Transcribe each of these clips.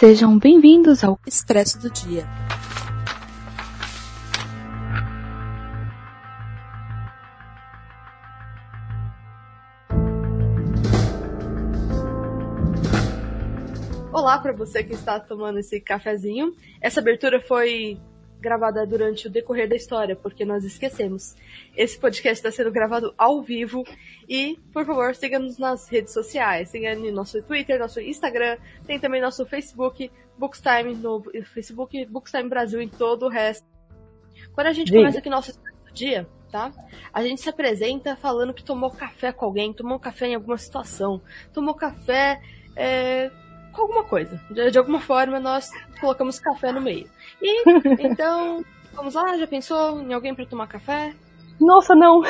Sejam bem-vindos ao Expresso do Dia. Olá para você que está tomando esse cafezinho. Essa abertura foi gravada durante o decorrer da história, porque nós esquecemos. Esse podcast está sendo gravado ao vivo e, por favor, siga-nos nas redes sociais. Siga no nosso Twitter, nosso Instagram, tem também nosso Facebook, Bookstime no Facebook, Bookstime Brasil em todo o resto. Quando a gente começa aqui nosso dia, tá? A gente se apresenta falando que tomou café com alguém, tomou café em alguma situação, tomou café é, com alguma coisa. De, de alguma forma, nós colocamos café no meio. E, então, vamos lá, já pensou em alguém para tomar café? Nossa, não.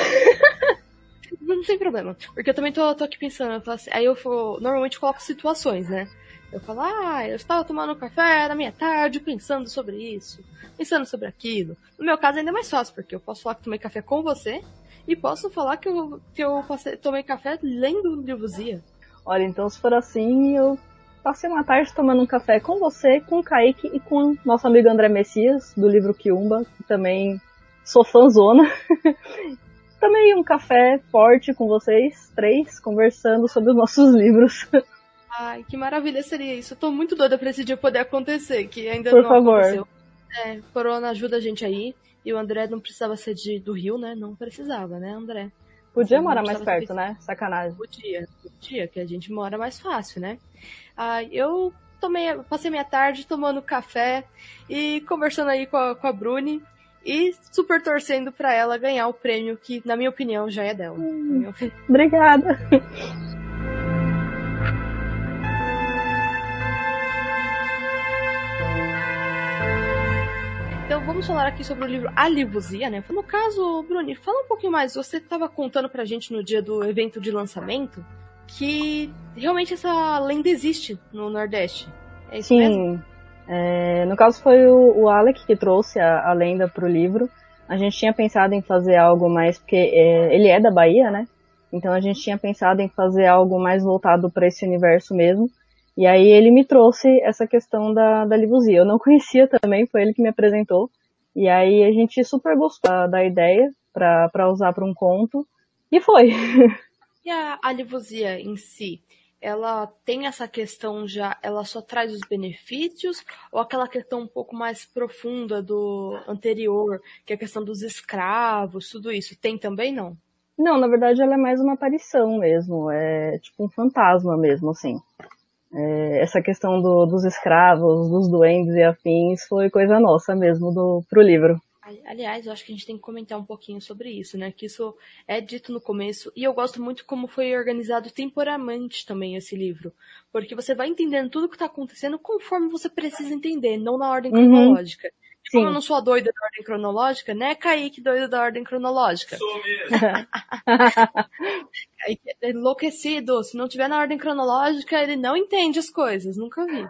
Não tem problema, porque eu também tô, tô aqui pensando, eu assim, aí eu for, normalmente coloco situações, né? Eu falo, ah, eu estava tomando café na minha tarde, pensando sobre isso, pensando sobre aquilo. No meu caso ainda é mais fácil, porque eu posso falar que tomei café com você e posso falar que eu, que eu passei- tomei café lendo o livrozinho. Olha, então se for assim, eu passei uma tarde tomando um café com você, com o Kaique e com o nosso amigo André Messias, do livro Kiumba, que também sou fãzona. também um café forte com vocês, três, conversando sobre os nossos livros. Ai, que maravilha seria isso. Eu tô muito doida pra esse dia poder acontecer, que ainda Por não favor. aconteceu. É, Corona ajuda a gente aí. E o André não precisava ser de, do Rio, né? Não precisava, né, André? Podia morar mais perto, né? Sacanagem. Podia, podia, que a gente mora mais fácil, né? Ah, eu tomei, passei minha tarde tomando café e conversando aí com a, com a Bruni e super torcendo pra ela ganhar o prêmio que, na minha opinião, já é dela. Opinião. Obrigada. Então vamos falar aqui sobre o livro A né? No caso, Bruni, fala um pouquinho mais. Você estava contando pra gente no dia do evento de lançamento que realmente essa lenda existe no Nordeste. É isso mesmo? Sim. É, no caso foi o, o Alec que trouxe a, a lenda pro livro. A gente tinha pensado em fazer algo mais, porque é, ele é da Bahia, né? Então a gente tinha pensado em fazer algo mais voltado para esse universo mesmo. E aí ele me trouxe essa questão da, da livusia. Eu não conhecia também, foi ele que me apresentou. E aí a gente super gostou da, ideia para usar para um conto. E foi. E a, a em si, ela tem essa questão já, ela só traz os benefícios ou aquela questão um pouco mais profunda do anterior, que é a questão dos escravos, tudo isso, tem também não? Não, na verdade ela é mais uma aparição mesmo. É tipo um fantasma mesmo, assim. É, essa questão do- dos escravos, dos duendes e afins foi coisa nossa mesmo do, pro livro. Ali- Aliás, eu acho que a gente tem que comentar um pouquinho sobre isso, né? Que isso é dito no começo. E eu gosto muito como foi organizado temporalmente também esse livro. Porque você vai entendendo tudo o que está acontecendo conforme você precisa entender, não na ordem Uhum. Cronológica. E como Sim. eu não sou a doida da ordem cronológica, né, Kaique doido da ordem cronológica? Kaique é enlouquecido. Se não tiver na ordem cronológica, ele não entende as coisas. Nunca vi.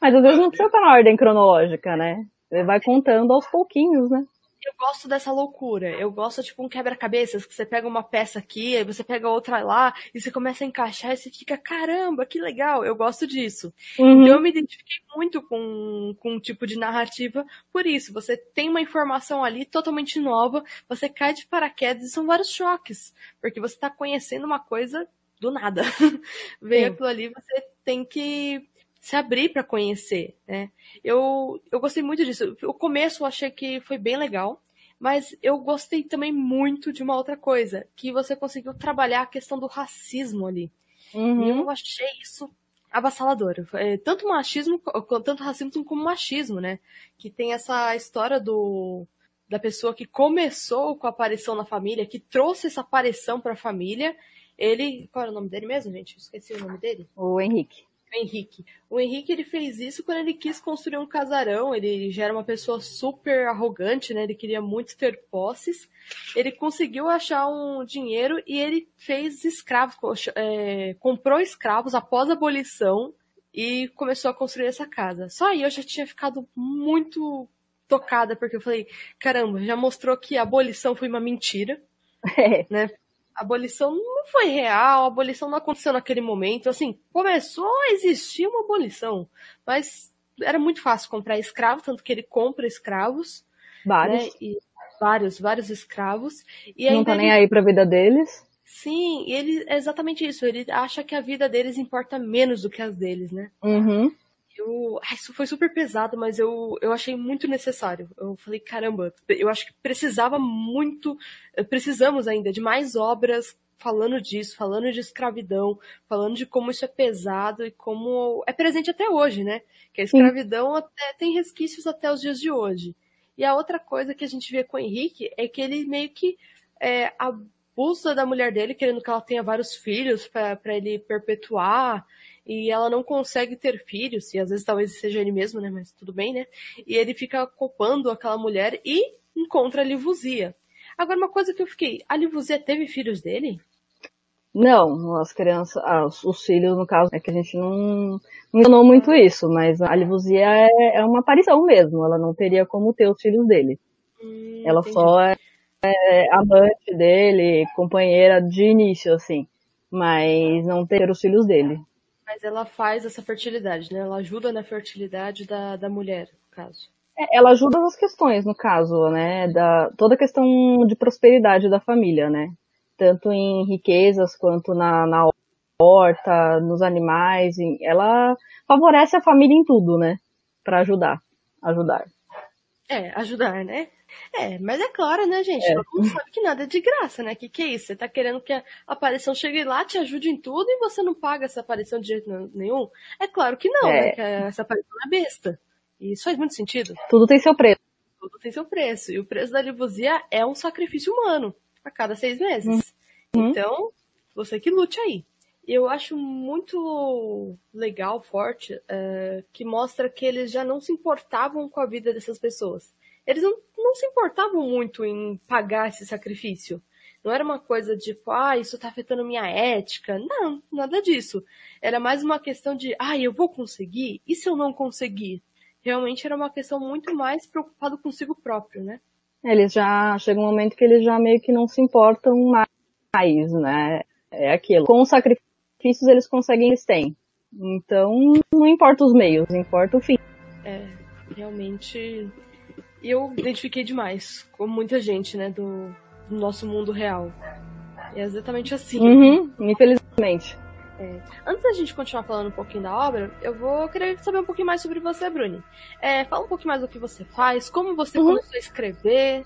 Mas às vezes não precisa estar na ordem cronológica, né? Ele vai contando aos pouquinhos, né? Eu gosto dessa loucura. Eu gosto, tipo, um quebra-cabeças, que você pega uma peça aqui, aí você pega outra lá, e você começa a encaixar e você fica, caramba, que legal. Eu gosto disso. Uhum. Eu me identifiquei muito com, com um tipo de narrativa por isso. Você tem uma informação ali totalmente nova, você cai de paraquedas e são vários choques. Porque você tá conhecendo uma coisa do nada. Veio aquilo ali, você tem que se abrir para conhecer, né? Eu, eu gostei muito disso. O começo eu achei que foi bem legal, mas eu gostei também muito de uma outra coisa, que você conseguiu trabalhar a questão do racismo ali. E Uhum. eu achei isso avassalador. É, tanto machismo, tanto racismo como machismo, né? Que tem essa história do da pessoa que começou com a aparição na família, que trouxe essa aparição para a família. Ele, qual era o nome dele mesmo, gente? Esqueci o nome dele. O Henrique. O Henrique. O Henrique ele fez isso quando ele quis construir um casarão. Ele já era uma pessoa super arrogante, né? Ele queria muito ter posses. Ele conseguiu achar um dinheiro e ele fez escravos, é, comprou escravos após a abolição e começou a construir essa casa. Só aí eu já tinha ficado muito tocada porque eu falei, caramba, já mostrou que a abolição foi uma mentira É. né? A abolição não foi real, a abolição não aconteceu naquele momento. Assim, começou a existir uma abolição, mas era muito fácil comprar escravo, tanto que ele compra escravos. Vários. Né? E vários, vários escravos. E não tá nem aí pra vida deles. Sim, ele é exatamente isso. Ele acha que a vida deles importa menos do que as deles, né? Uhum. Eu, isso foi super pesado, mas eu, eu achei muito necessário. Eu falei, caramba, eu acho que precisava muito, precisamos ainda de mais obras falando disso, falando de escravidão, falando de como isso é pesado e como é presente até hoje, né? Que a escravidão Sim. até tem resquícios até os dias de hoje. E a outra coisa que a gente vê com o Henrique é que ele meio que é, abusa da mulher dele, querendo que ela tenha vários filhos para ele perpetuar e ela não consegue ter filhos, e às vezes talvez seja ele mesmo, né, mas tudo bem, né? E ele fica culpando aquela mulher e encontra a Livuzia. Agora, uma coisa que eu fiquei, a Livuzia teve filhos dele? Não, as crianças, ah, os filhos, no caso, é que a gente não ensinou muito isso, mas a Livuzia é, é, uma aparição mesmo, ela não teria como ter os filhos dele. Hum, ela entendi. só é, é amante dele, companheira de início, assim, mas não ter os filhos dele. Mas ela faz essa fertilidade, né? Ela ajuda na fertilidade da, da mulher, no caso. É, ela ajuda nas questões, no caso, né? Da, toda a questão de prosperidade da família, né? Tanto em riquezas quanto na, na horta, nos animais. Em, ela favorece a família em tudo, né? Para ajudar. Ajudar. É, ajudar, né? É, mas é claro, né, gente? É. Todo mundo sabe que nada é de graça, né? Que que é isso? Você tá querendo que a aparição chegue lá, te ajude em tudo e você não paga essa aparição de jeito nenhum? É claro que não, é. né? Que essa aparição é besta. E isso faz muito sentido. Tudo tem seu preço. Tudo tem seu preço. E o preço da livusia é um sacrifício humano a cada seis meses. Uhum. Então, você que lute aí. Eu acho muito legal, forte, uh, que mostra que eles já não se importavam com a vida dessas pessoas eles não, não se importavam muito em pagar esse sacrifício. Não era uma coisa de, tipo, ah, isso tá afetando minha ética. Não, nada disso. Era mais uma questão de, ah, eu vou conseguir? E se eu não conseguir? Realmente era uma questão muito mais preocupado consigo próprio, né? Eles já, chega um momento que eles já meio que não se importam mais, né? É aquilo. Com os sacrifícios eles conseguem, eles têm. Então, não importa os meios, importa o fim. É, realmente eu identifiquei demais com muita gente, né, do, do nosso mundo real. É exatamente assim. Uhum, infelizmente. É. Antes da gente continuar falando um pouquinho da obra, eu vou querer saber um pouquinho mais sobre você, Bruni. É, fala um pouquinho mais do que você faz, como você uhum. começou a escrever.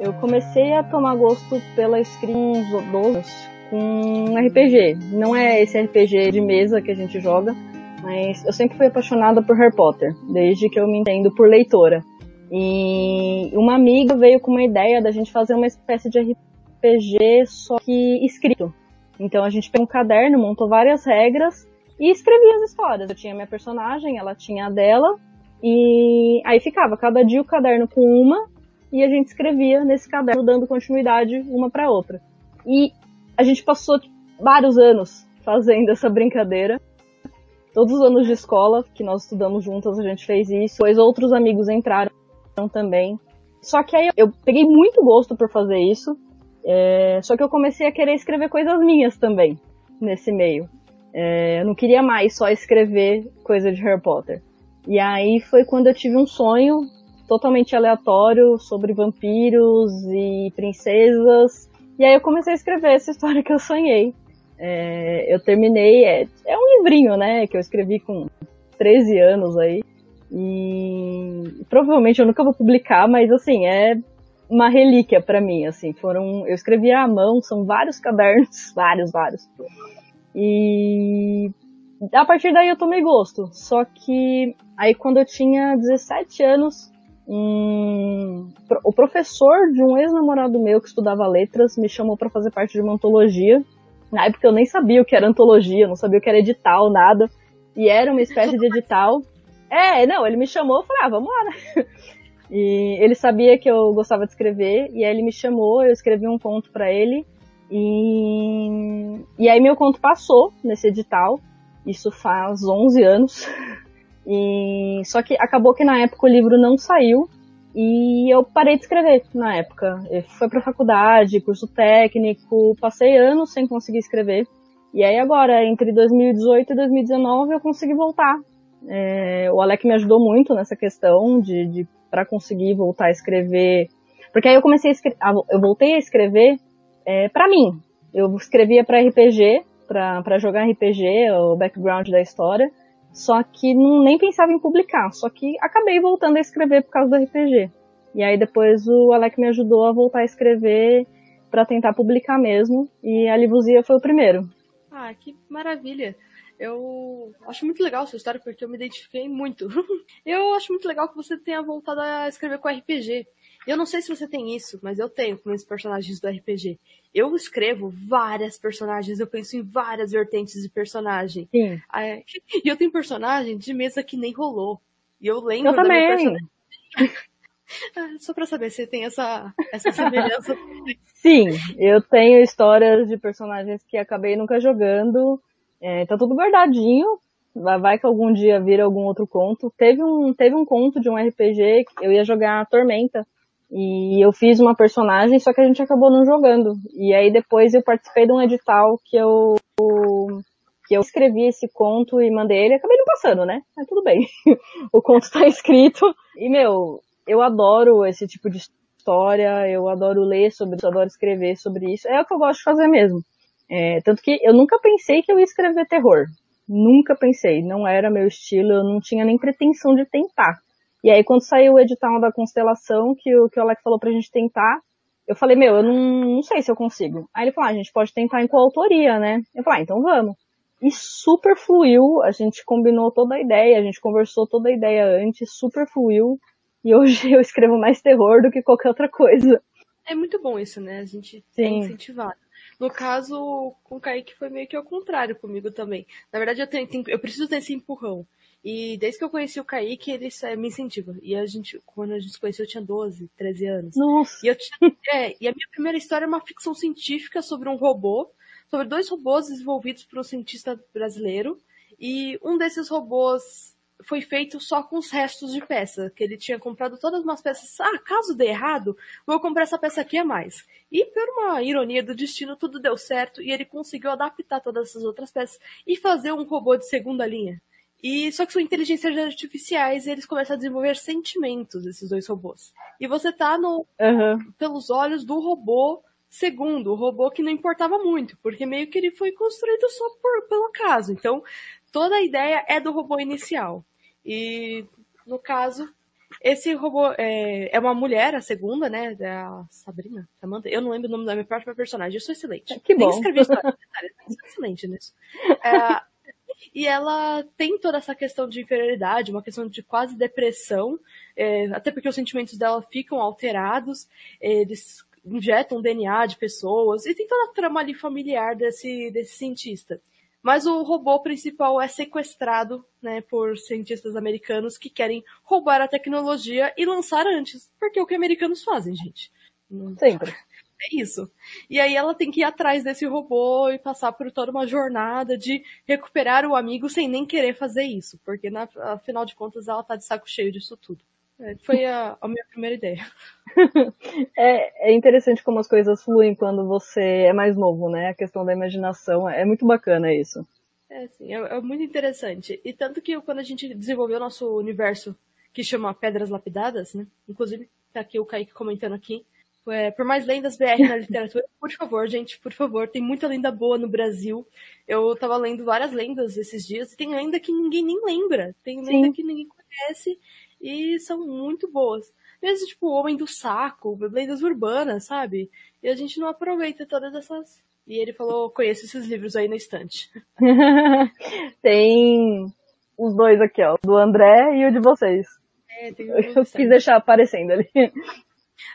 Eu comecei a tomar gosto pela uns 12 com RPG. Não é esse RPG de mesa que a gente joga, mas eu sempre fui apaixonada por Harry Potter, desde que eu me entendo por leitora. E uma amiga veio com uma ideia da gente fazer uma espécie de RPG só que escrito. Então a gente pegou um caderno, montou várias regras e escrevia as histórias. Eu tinha minha personagem, ela tinha a dela, e aí ficava cada dia o caderno com uma e a gente escrevia nesse caderno dando continuidade uma para outra. E a gente passou vários anos fazendo essa brincadeira todos os anos de escola que nós estudamos juntas, a gente fez isso. Depois outros amigos entraram também. Só que aí eu peguei muito gosto por fazer isso. É, só que eu comecei a querer escrever coisas minhas também nesse meio. É, eu não queria mais só escrever coisa de Harry Potter. E aí foi quando eu tive um sonho totalmente aleatório sobre vampiros e princesas. E aí eu comecei a escrever essa história que eu sonhei. É, eu terminei, é, é um livrinho, né, que eu escrevi com 13 anos aí. E provavelmente eu nunca vou publicar, mas assim, é uma relíquia para mim, assim, foram, eu escrevi à mão, são vários cadernos, vários, vários. E a partir daí eu tomei gosto. Só que aí quando eu tinha 17 anos, um, o professor de um ex-namorado meu que estudava letras me chamou para fazer parte de uma antologia na época eu nem sabia o que era antologia, não sabia o que era edital, nada. E era uma espécie de edital. É, não, ele me chamou e falou, ah, vamos lá, né? E ele sabia que eu gostava de escrever, e aí ele me chamou, eu escrevi um conto para ele, e... e aí meu conto passou nesse edital, isso faz 11 anos, e só que acabou que na época o livro não saiu, E eu parei de escrever na época. Eu fui pra faculdade, curso técnico, passei anos sem conseguir escrever. E aí agora, entre 2018 e 2019, eu consegui voltar. É, o Alec me ajudou muito nessa questão de, de para conseguir voltar a escrever. Porque aí eu comecei a escrever, eu voltei a escrever é, para mim. Eu escrevia para RPG, para jogar RPG, o background da história. Só que não, nem pensava em publicar. Só que acabei voltando a escrever por causa do RPG. E aí depois o Alec me ajudou a voltar a escrever para tentar publicar mesmo. E a Livuzia foi o primeiro. Ah, que maravilha. Eu acho muito legal sua história porque eu me identifiquei muito. eu acho muito legal que você tenha voltado a escrever com RPG. Eu não sei se você tem isso, mas eu tenho com os personagens do RPG. Eu escrevo várias personagens, eu penso em várias vertentes de personagem. Sim. E eu tenho personagem de mesa que nem rolou. E eu lembro eu também. Ah, só pra saber se tem essa, essa semelhança. Sim, eu tenho histórias de personagens que acabei nunca jogando. É, tá tudo guardadinho. Vai, vai que algum dia vira algum outro conto. Teve um, teve um conto de um RPG que eu ia jogar Tormenta. E eu fiz uma personagem, só que a gente acabou não jogando. E aí depois eu participei de um edital que eu que eu escrevi esse conto e mandei ele, acabei não passando, né? Mas tudo bem. o conto tá escrito. E meu, eu adoro esse tipo de história, eu adoro ler sobre isso, adoro escrever sobre isso. É o que eu gosto de fazer mesmo. É, tanto que eu nunca pensei que eu ia escrever terror. Nunca pensei. Não era meu estilo, eu não tinha nem pretensão de tentar. E aí quando saiu o edital da constelação, que o, que o Alex falou pra gente tentar, eu falei, meu, eu não, não sei se eu consigo. Aí ele falou, ah, a gente pode tentar em coautoria, né? Eu falei, ah, então vamos. E super fluiu, a gente combinou toda a ideia, a gente conversou toda a ideia antes, super fluiu. E hoje eu escrevo mais terror do que qualquer outra coisa. É muito bom isso, né? A gente Sim. tem incentivado. No caso, com o Kaique foi meio que ao contrário comigo também. Na verdade, eu, tenho, eu preciso ter esse empurrão. E desde que eu conheci o Kaique, ele me incentiva. E a gente, quando a gente se conheceu, eu tinha 12, 13 anos. Nossa! E, eu tinha, é, e a minha primeira história é uma ficção científica sobre um robô, sobre dois robôs desenvolvidos por um cientista brasileiro. E um desses robôs foi feito só com os restos de peça, que ele tinha comprado todas umas peças. Ah, caso dê errado, vou comprar essa peça aqui a mais. E por uma ironia do destino, tudo deu certo e ele conseguiu adaptar todas essas outras peças e fazer um robô de segunda linha. E só que são inteligências artificiais e eles começam a desenvolver sentimentos, esses dois robôs. E você tá no uhum. pelos olhos do robô segundo, o robô que não importava muito, porque meio que ele foi construído só por, pelo acaso. Então, toda a ideia é do robô inicial. E no caso, esse robô é, é uma mulher, a segunda, né? A Sabrina, Samantha. Eu não lembro o nome da minha própria personagem. Eu sou excelente. Que bom. Nem escrevi história, eu sou excelente nisso. É, e ela tem toda essa questão de inferioridade, uma questão de quase depressão, é, até porque os sentimentos dela ficam alterados, eles injetam DNA de pessoas, e tem toda a trama ali familiar desse, desse cientista. Mas o robô principal é sequestrado, né, por cientistas americanos que querem roubar a tecnologia e lançar antes. Porque é o que americanos fazem, gente. Sempre. É isso. E aí ela tem que ir atrás desse robô e passar por toda uma jornada de recuperar o amigo sem nem querer fazer isso. Porque, na, afinal de contas, ela tá de saco cheio disso tudo. É, foi a, a, minha primeira ideia. é, é, interessante como as coisas fluem quando você é mais novo, né? A questão da imaginação é muito bacana isso. É, sim, é, é muito interessante. E tanto que quando a gente desenvolveu o nosso universo que chama Pedras Lapidadas, né? Inclusive, tá aqui o Kaique comentando aqui. É, por mais lendas BR na literatura, por favor, gente, por favor, tem muita lenda boa no Brasil. Eu tava lendo várias lendas esses dias, e tem lenda que ninguém nem lembra. Tem lenda Sim. que ninguém conhece, e são muito boas. Mesmo, tipo, o Homem do Saco, lendas urbanas, sabe? E a gente não aproveita todas essas. E ele falou, conheço esses livros aí na estante. tem os dois aqui, ó, do André e o de vocês. É, tem Eu quis deixar aparecendo ali.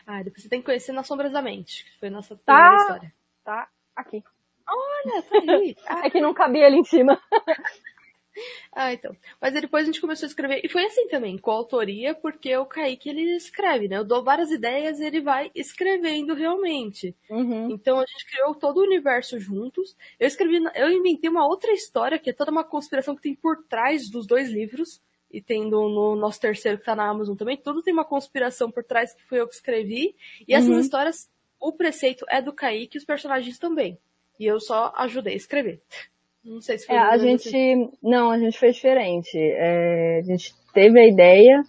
Ah, depois você tem que conhecer Nas Sombras da Mente, que foi a nossa tá, primeira história. Tá aqui. Olha, tá aí. é que não cabia ali em cima. ah, então. Mas depois a gente começou a escrever. E foi assim também, com autoria, porque o Kaique ele escreve, né? Eu dou várias ideias e ele vai escrevendo realmente. Uhum. Então a gente criou todo o universo juntos. Eu escrevi, eu inventei uma outra história, que é toda uma conspiração que tem por trás dos dois livros e tendo no nosso terceiro que tá na Amazon também, tudo tem uma conspiração por trás que fui eu que escrevi. E essas uhum. histórias, o preceito é do Kaique e os personagens também. E eu só ajudei a escrever. Não sei se foi. É, a gente. Assim. Não, a gente fez diferente. É, a gente teve a ideia,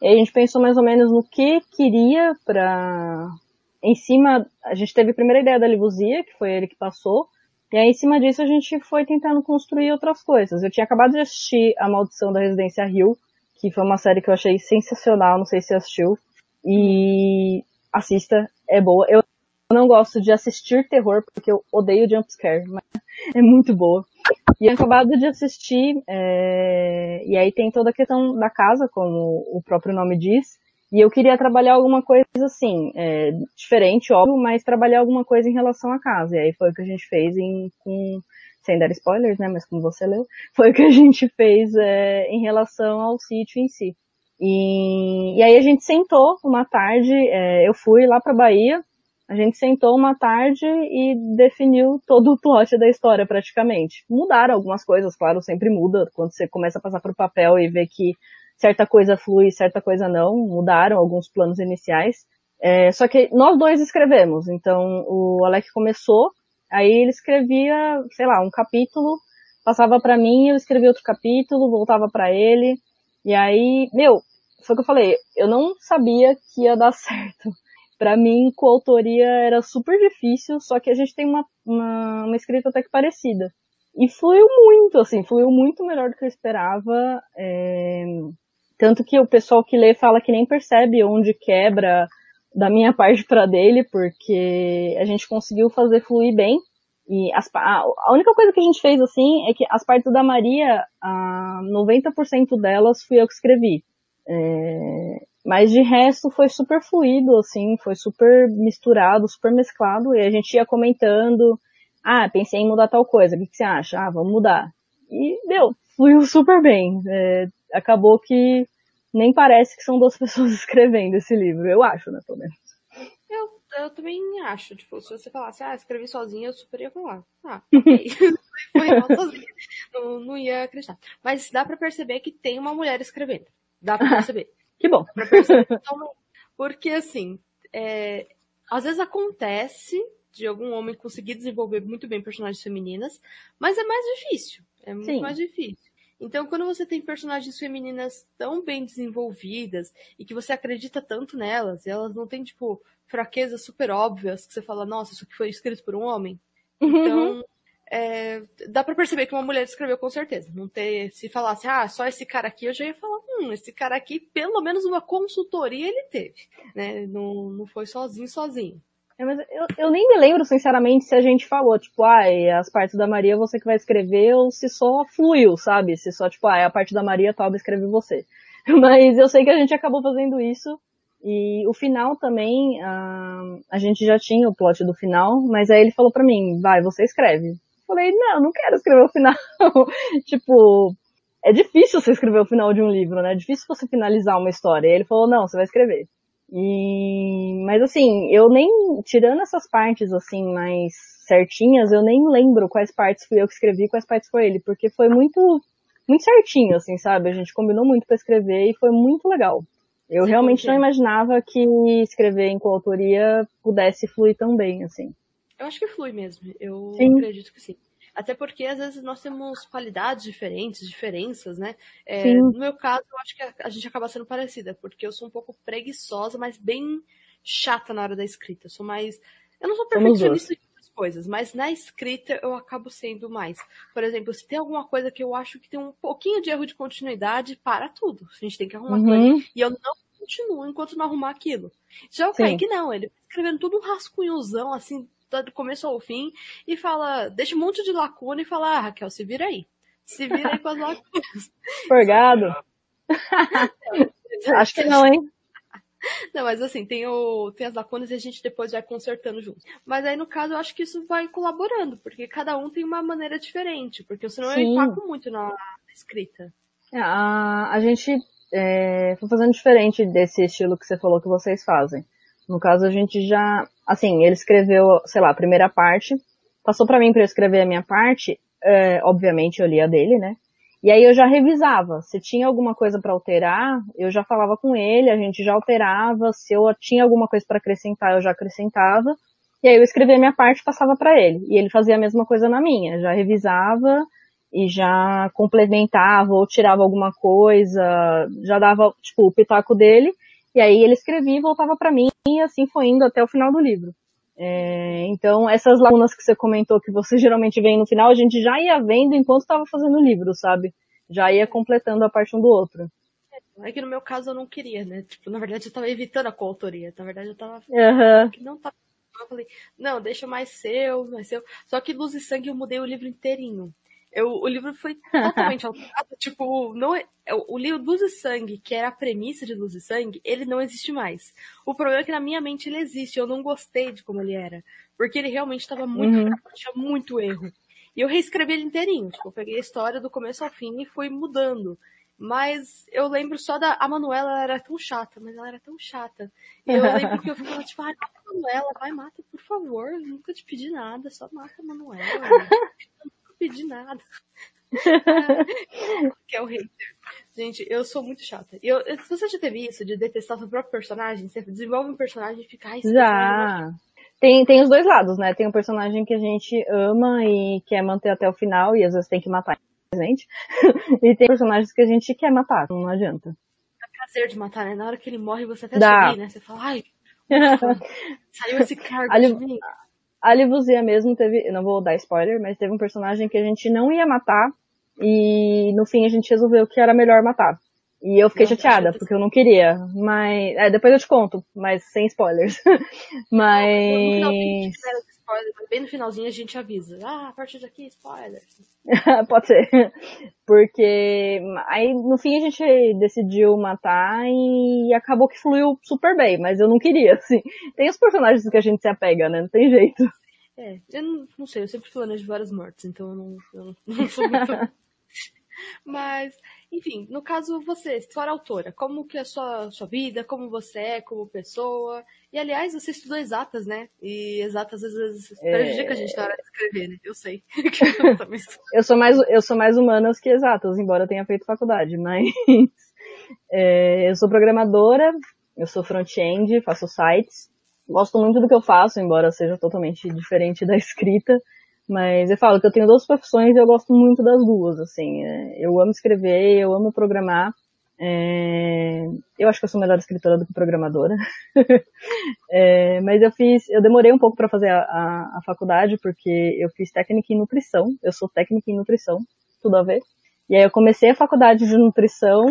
e a gente pensou mais ou menos no que queria pra. Em cima, a gente teve a primeira ideia da Livuzia, que foi ele que passou, e aí, em cima disso, a gente foi tentando construir outras coisas. Eu tinha acabado de assistir A Maldição da Residência Rio, que foi uma série que eu achei sensacional, não sei se assistiu. E assista, é boa. Eu não gosto de assistir terror, porque eu odeio jumpscare, mas é muito boa. E eu acabado de assistir, é... e aí tem toda a questão da casa, como o próprio nome diz. E eu queria trabalhar alguma coisa assim, é, diferente, óbvio, mas trabalhar alguma coisa em relação à casa. E aí foi o que a gente fez em, com, sem dar spoilers, né, mas como você leu, foi o que a gente fez é, em relação ao sítio em si. E, e aí a gente sentou uma tarde, é, eu fui lá pra Bahia, a gente sentou uma tarde e definiu todo o plot da história praticamente. Mudaram algumas coisas, claro, sempre muda quando você começa a passar pro papel e vê que certa coisa flui, certa coisa não, mudaram alguns planos iniciais. É, só que nós dois escrevemos, então o Alec começou, aí ele escrevia, sei lá, um capítulo, passava para mim, eu escrevia outro capítulo, voltava para ele, e aí, meu, foi o que eu falei, eu não sabia que ia dar certo. Para mim, coautoria era super difícil, só que a gente tem uma, uma, uma escrita até que parecida. E fluiu muito, assim, fluiu muito melhor do que eu esperava. É... Tanto que o pessoal que lê fala que nem percebe onde quebra da minha parte para dele, porque a gente conseguiu fazer fluir bem. E as, a, única coisa que a gente fez assim é que as partes da Maria, a 90% delas fui eu que escrevi. É, mas de resto foi super fluido, assim, foi super misturado, super mesclado, e a gente ia comentando, ah, pensei em mudar tal coisa, o que, que você acha? Ah, vamos mudar. E, deu, fluiu super bem. É, acabou que nem parece que são duas pessoas escrevendo esse livro, eu acho, né, pelo menos. Eu, eu também acho, tipo, se você falasse, ah, escrevi sozinha, eu super ia falar. Ah, ok. Foi sozinha. Não, não ia acreditar. Mas dá pra perceber que tem uma mulher escrevendo. Dá pra perceber. que bom. Dá pra perceber Porque, assim, é, às vezes acontece de algum homem conseguir desenvolver muito bem personagens femininas, mas é mais difícil. É muito Sim. mais difícil. Então, quando você tem personagens femininas tão bem desenvolvidas e que você acredita tanto nelas, e elas não têm, tipo, fraquezas super óbvias, que você fala, nossa, isso aqui foi escrito por um homem. Uhum. Então, é, dá para perceber que uma mulher escreveu com certeza. Não ter, se falasse, ah, só esse cara aqui, eu já ia falar, hum, esse cara aqui, pelo menos uma consultoria ele teve, né? Não, não foi sozinho, sozinho. É, mas eu, eu nem me lembro, sinceramente, se a gente falou, tipo, ah, as partes da Maria você que vai escrever, ou se só fluiu, sabe? Se só, tipo, ah, é a parte da Maria, Tauba escreve você. Mas eu sei que a gente acabou fazendo isso. E o final também, uh, a gente já tinha o plot do final, mas aí ele falou pra mim, vai, você escreve. Eu falei, não, não quero escrever o final. tipo, é difícil você escrever o final de um livro, né? É difícil você finalizar uma história. E ele falou, não, você vai escrever. E, mas assim, eu nem, tirando essas partes assim mais certinhas, eu nem lembro quais partes fui eu que escrevi, quais partes foi ele, porque foi muito, muito certinho, assim, sabe? A gente combinou muito para escrever e foi muito legal. Eu sim, realmente não imaginava que escrever em coautoria pudesse fluir tão bem, assim. Eu acho que flui mesmo. Eu sim. acredito que sim. Até porque às vezes nós temos qualidades diferentes, diferenças, né? É, no meu caso, eu acho que a, a, gente acaba sendo parecida, porque eu sou um pouco preguiçosa, mas bem chata na hora da escrita. Eu sou mais. Eu não sou perfeccionista de muitas coisas, mas na escrita eu acabo sendo mais. Por exemplo, se tem alguma coisa que eu acho que tem um pouquinho de erro de continuidade, para tudo. A gente tem que arrumar uhum. E eu não continuo enquanto não arrumar aquilo. Já o Kaique não, ele escrevendo tudo um rascunhozão, assim, do começo ao fim e fala, deixa um monte de lacuna e fala, ah, Raquel, se vira aí. Se vira aí com as lacunas. Forgado. Acho que não, hein? Não, mas assim, tem, o, tem as lacunas e a gente depois vai consertando junto. Mas aí, no caso, eu acho que isso vai colaborando, porque cada um tem uma maneira diferente, porque senão Sim. eu empaco muito na escrita. É, a, a gente é, foi fazendo diferente desse estilo que você falou que vocês fazem. No caso, a gente já, assim, ele escreveu, sei lá, a primeira parte, passou para mim para eu escrever a minha parte, é, obviamente eu li a dele, né? E aí eu já revisava. Se tinha alguma coisa para alterar, eu já falava com ele, a gente já alterava. Se eu tinha alguma coisa para acrescentar, eu já acrescentava. E aí eu escrevia a minha parte e passava para ele. E ele fazia a mesma coisa na minha. Já revisava e já complementava ou tirava alguma coisa, já dava, tipo, o pitaco dele. E aí ele escrevia e voltava para mim e assim foi indo até o final do livro. É, então, essas lacunas que você comentou que você geralmente vem no final, a gente já ia vendo enquanto estava fazendo o livro, sabe? Já ia completando a parte um do outro. É que no meu caso eu não queria, né? Tipo, na verdade eu tava evitando a coautoria. Na verdade eu tava. Uhum. Que não tava. Eu falei, não, deixa mais seu, mais seu. Só que Luz e Sangue eu mudei o livro inteirinho. Eu, o livro foi totalmente alterado. Tipo, não é, o livro Luz e Sangue, que era a premissa de Luz e Sangue, ele não existe mais. O problema é que na minha mente ele existe. Eu não gostei de como ele era. Porque ele realmente estava muito Uhum. tinha muito erro. E eu reescrevi ele inteirinho. Tipo, eu peguei a história do começo ao fim e fui mudando. Mas eu lembro só da. A Manuela ela era tão chata, mas ela era tão chata. E eu lembro que eu ficava tipo, ai, mata a Manuela, vai, mata, por favor. Eu nunca te pedi nada, só mata a Manuela. Eu nunca pedi nada. que é o hater. Gente, eu sou muito chata. Eu, se você já teve isso de detestar seu próprio personagem, você desenvolve um personagem e fica, personagem Já. Tem, tem os dois lados, né? Tem um personagem que a gente ama e quer manter até o final e às vezes tem que matar gente. e tem personagens que a gente quer matar, não adianta. dá prazer de matar, né? Na hora que ele morre, você até Dá. sorri, né? Você fala, ai, saiu esse cargo Ali- de mim. A Livuzia mesmo teve, eu não vou dar spoiler, mas teve um personagem que a gente não ia matar e no fim a gente resolveu que era melhor matar. E eu fiquei Nossa, chateada, que- porque eu não queria, mas, é, depois eu te conto, mas sem spoilers. No finalzinho, bem no finalzinho a gente avisa. Ah, a partir daqui, spoiler. Pode ser. Porque aí no fim a gente decidiu matar e acabou que fluiu super bem, mas eu não queria, assim. Tem os personagens que a gente se apega, né? Não tem jeito. É, eu não, não sei, eu sempre planejo várias mortes, então eu não, eu não, não sou muito. Mas, enfim, no caso você, história autora, como que é a sua, sua vida, como você é como pessoa. E aliás, você estudou exatas, né? E exatas às vezes prejudica a gente na hora de escrever, né? Eu sei. Eu também. Eu sou mais, eu sou mais humanas que exatas, embora eu tenha feito faculdade, mas é, eu sou programadora, eu sou front-end, faço sites, gosto muito do que eu faço, embora seja totalmente diferente da escrita, mas eu falo que eu tenho duas profissões e eu gosto muito das duas, assim, é, eu amo escrever, eu amo programar, é, eu acho que eu sou melhor escritora do que programadora. É, mas eu fiz, eu demorei um pouco para fazer a, a, a faculdade porque eu fiz técnica em nutrição. Eu sou técnica em nutrição, tudo a ver. E aí eu comecei a faculdade de nutrição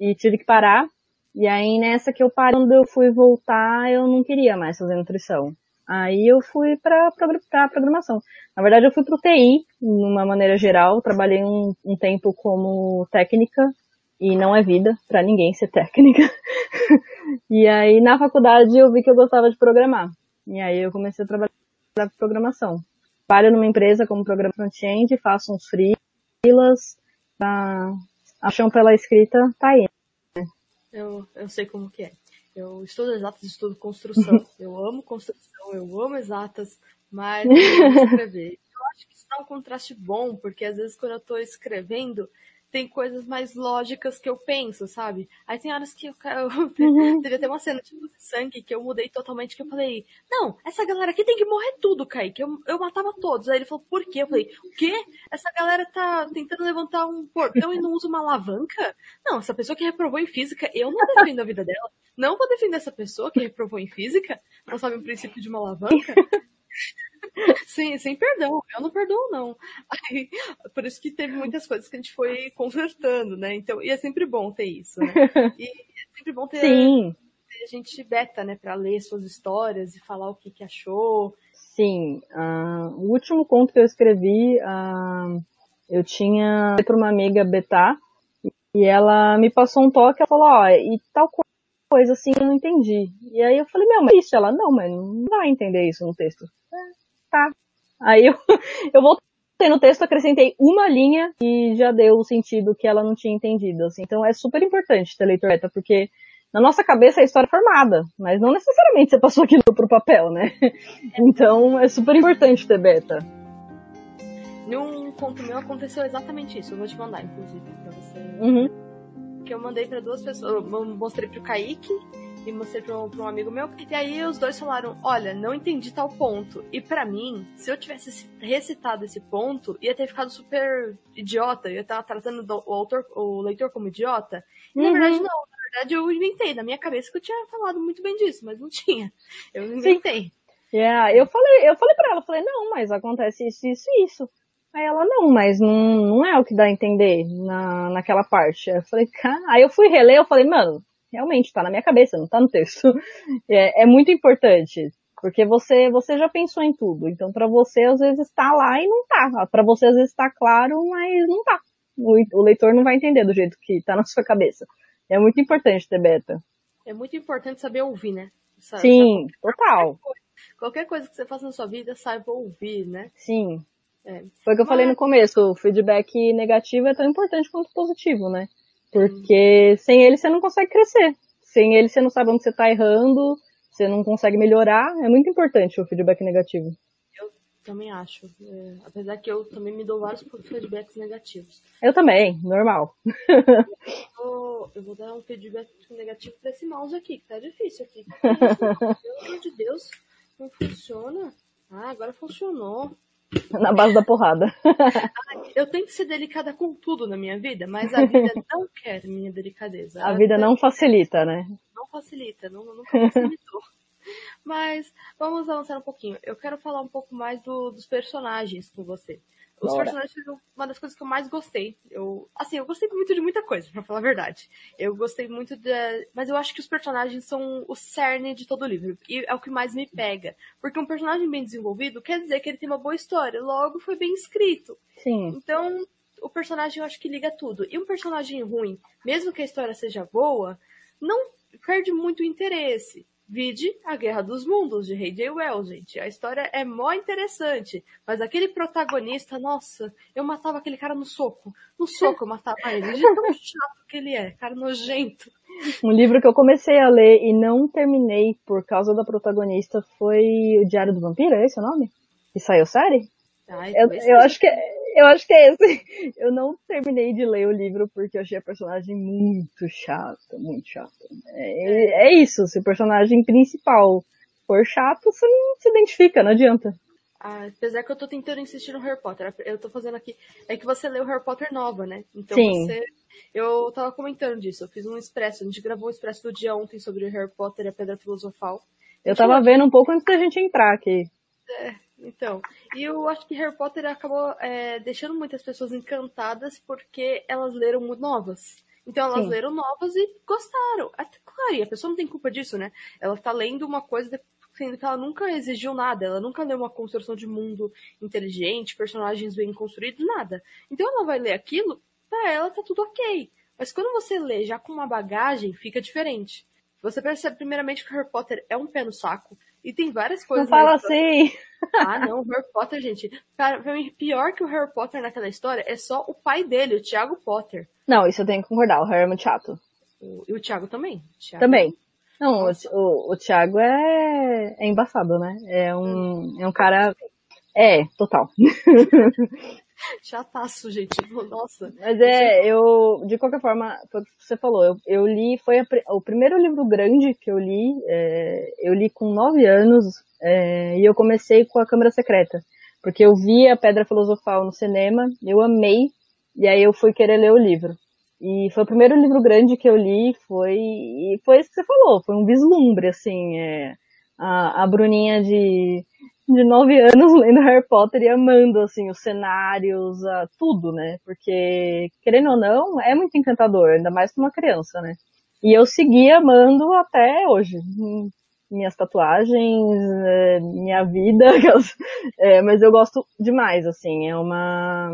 e tive que parar. E aí nessa que eu parei, quando eu fui voltar, eu não queria mais fazer nutrição. Aí eu fui para pra programação. Na verdade eu fui pro TI, numa maneira geral. Trabalhei um, um tempo como técnica e não é vida para ninguém ser técnica. e aí na faculdade eu vi que eu gostava de programar. E aí eu comecei a trabalhar com programação. Trabalho numa empresa como programa front-end, faço uns freelas, tá, a chão pela escrita tá aí. Eu, eu sei como que é. Eu estudo exatas, estudo construção. Eu amo construção, eu amo exatas, mas eu amo escrever. Eu acho que isso dá um contraste bom, porque às vezes quando eu tô escrevendo, tem coisas mais lógicas que eu penso, sabe? Aí tem horas que eu, eu Uhum. até uma cena tipo de sangue que eu mudei totalmente, que eu falei, não, essa galera aqui tem que morrer tudo, Kaique. Eu, eu matava todos. Aí ele falou, por quê? Eu falei, o quê? Essa galera tá tentando levantar um portão e não usa uma alavanca? Não, essa pessoa que reprovou em física, eu não defendo a vida dela. Não vou defender essa pessoa que reprovou em física, não sabe o princípio de uma alavanca. Sem, sem perdão, eu não perdoo, não. Aí, por isso que teve muitas coisas que a gente foi consertando, né? Então, e é sempre bom ter isso, né? E é sempre bom ter, Sim, ter gente beta, né, pra ler suas histórias e falar o que, que achou. sim. Ah, o último conto que eu escrevi, ah, eu tinha para uma amiga betar e ela me passou um toque, ela falou, ó, e tal coisa assim eu não entendi. E aí eu falei, meu, mas isso? Ela, não, mas não vai entender isso no texto. Tá. Aí eu, eu voltei no texto, acrescentei uma linha e já deu o sentido que ela não tinha entendido. Assim. Então é super importante ter leitor beta, porque na nossa cabeça a história é formada, mas não necessariamente você passou aquilo pro papel, né? Então é super importante ter beta. Em um conto meu aconteceu exatamente isso. Eu vou te mandar, inclusive, pra você. Uhum. Que eu mandei pra duas pessoas. Eu mostrei pro Kaique e mostrei pra um, pra um amigo meu. E aí os dois falaram: Olha, não entendi tal ponto. E para mim, se eu tivesse recitado esse ponto, ia ter ficado super idiota. Eu ia estar tratando o, autor, o leitor como idiota. E uhum. na verdade, não. Na verdade, eu inventei na minha cabeça que eu tinha falado muito bem disso, mas não tinha. Eu inventei. Sim. Yeah, eu falei, eu falei pra ela, falei, não, mas acontece isso, isso e isso. Aí ela, não, mas não, não é o que dá a entender na, naquela parte. Eu falei, cara, aí eu fui reler, eu falei, mano, realmente tá na minha cabeça, não tá no texto. É, é muito importante, porque você, você já pensou em tudo. Então para você às vezes tá lá e não tá. Para você às vezes tá claro, mas não tá. O, o leitor não vai entender do jeito que tá na sua cabeça. É muito importante ter beta. É muito importante saber ouvir, né? Sabe, Sim, total. Qualquer coisa, qualquer coisa que você faça na sua vida, saiba ouvir, né? Sim. É. Foi o que eu Mas... falei no começo, o feedback negativo é tão importante quanto positivo, né? Porque sem ele você não consegue crescer. Sem ele você não sabe onde você tá errando, você não consegue melhorar. É muito importante o feedback negativo. Eu também acho. É, apesar que eu também me dou vários feedbacks negativos. Eu também, normal. eu, vou, eu vou dar um feedback negativo pra esse mouse aqui, que tá difícil aqui. Pelo amor de Deus, não funciona. Ah, agora funcionou. Na base da porrada. Eu tenho que ser delicada com tudo na minha vida, mas a vida não quer minha delicadeza. A, a vida não facilita, né? Não facilita, não, nunca facilitou. mas vamos avançar um pouquinho. Eu quero falar um pouco mais do, dos personagens com você. Os personagens foram uma das coisas que eu mais gostei. Eu, assim, eu gostei muito de muita coisa, pra falar a verdade. Eu gostei muito de. Mas eu acho que os personagens são o cerne de todo o livro. E é o que mais me pega. Porque um personagem bem desenvolvido quer dizer que ele tem uma boa história. Logo, foi bem escrito. Sim. Então, o personagem eu acho que liga tudo. E um personagem ruim, mesmo que a história seja boa, não perde muito interesse. Vide A Guerra dos Mundos, de Ray J. Wells, gente. A história é mó interessante, mas aquele protagonista, nossa, eu matava aquele cara no soco. No soco eu matava ele. De tão chato que ele é, cara nojento. Um livro que eu comecei a ler e não terminei por causa da protagonista foi O Diário do Vampiro, é esse o nome? E saiu série? Ai, eu, eu acho que é, eu acho que é esse. Eu não terminei de ler o livro porque eu achei a personagem muito chata, muito chata. É, é isso, se o personagem principal for chato, você não se identifica, não adianta. Ah, apesar que eu tô tentando insistir no Harry Potter. Eu tô fazendo aqui. É que você leu Harry Potter nova, né? Então Sim. você. Eu tava comentando disso. Eu fiz um expresso. A gente gravou um expresso do dia ontem sobre Harry Potter e a Pedra Filosofal. Eu tava vendo um pouco antes da gente entrar aqui. É, então, e eu acho que Harry Potter acabou é, deixando muitas pessoas encantadas porque elas leram muito novas. Então elas Sim. leram novas e gostaram. Até claro, e a pessoa não tem culpa disso, né? Ela tá lendo uma coisa sendo que ela nunca exigiu nada, ela nunca leu uma construção de mundo inteligente, personagens bem construídos, nada. Então ela vai ler aquilo, pra ela tá tudo ok. Mas quando você lê já com uma bagagem, fica diferente. Você percebe primeiramente que Harry Potter é um pé no saco, e tem várias coisas. Não fala assim! Ah, não, o Harry Potter, gente. Pra, pra mim, pior que o Harry Potter naquela história é só o pai dele, o Thiago Potter. Não, isso eu tenho que concordar, o Harry é muito chato. O, e o Thiago também. Thiago. Também. Não, o, o, o Thiago é, é embaçado, né? É um, é um cara. É, total. Chataço, gente. Nossa. Mas é, eu, de qualquer forma, foi o que você falou. Eu, eu li, foi a, o primeiro livro grande que eu li, é, eu li com nove anos, é, e eu comecei com a Câmara Secreta. Porque eu vi a Pedra Filosofal no cinema, eu amei, e aí eu fui querer ler o livro. E foi o primeiro livro grande que eu li, foi, e foi isso que você falou, foi um vislumbre, assim, é, a, a Bruninha de, de nove anos lendo Harry Potter e amando, assim, os cenários, a, tudo, né? Porque, querendo ou não, é muito encantador, ainda mais pra uma criança, né? E eu segui amando até hoje. Minhas tatuagens, é, minha vida, é, mas eu gosto demais, assim, é uma,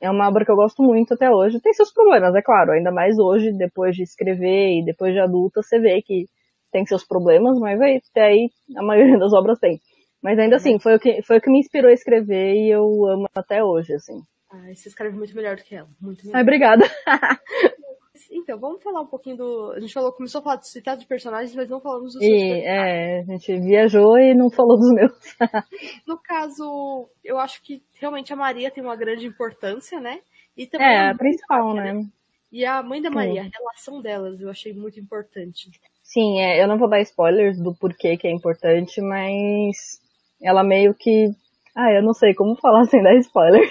é uma obra que eu gosto muito até hoje. Tem seus problemas, é claro, ainda mais hoje, depois de escrever e depois de adulta, você vê que tem seus problemas, mas aí, até aí a maioria das obras tem. Mas ainda assim, foi o, que, foi o que me inspirou a escrever e eu amo até hoje, assim. Ai, você escreve muito melhor do que ela. Muito melhor. Ai, obrigada. então, vamos falar um pouquinho do. A gente falou, começou a falar de citar de personagens, mas não falamos dos seus e, É, a gente viajou e não falou dos meus. no caso, eu acho que realmente a Maria tem uma grande importância, né? E também é, a, a principal, Maria, né? E a mãe da Maria, Sim. a relação delas, eu achei muito importante. Sim, é, eu não vou dar spoilers do porquê que é importante, mas ela meio que ah, eu não sei como falar sem dar spoiler.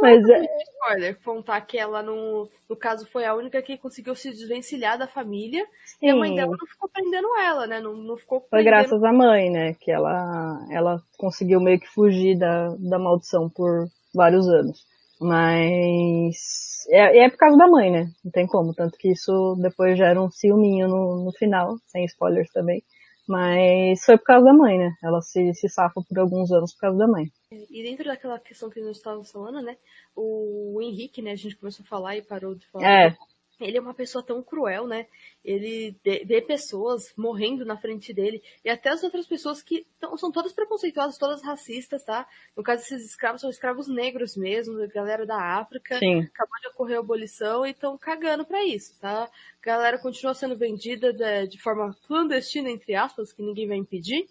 Mas é. Spoiler, contar que ela, no, no caso, foi a única que conseguiu se desvencilhar da família. Sim. E a mãe dela não ficou prendendo ela, né? Não, não ficou Foi graças à mãe, né? Que ela, ela conseguiu meio que fugir da, da maldição por vários anos. Mas. É, é por causa da mãe, né? Não tem como. Tanto que isso depois gera um ciúminho no, no final, sem spoilers também. Mas foi por causa da mãe, né? Ela se, se safa por alguns anos por causa da mãe. E dentro daquela questão que nós estávamos falando, né? O Henrique, né? A gente começou a falar e parou de falar. É ele é uma pessoa tão cruel, né? Ele vê pessoas morrendo na frente dele e até as outras pessoas que tão, são todas preconceituosas, todas racistas, tá? No caso, esses escravos são escravos negros mesmo, galera da África. Sim. Acabou de ocorrer a abolição e estão cagando para isso, tá? A galera continua sendo vendida de, de forma clandestina, entre aspas, que ninguém vai impedir.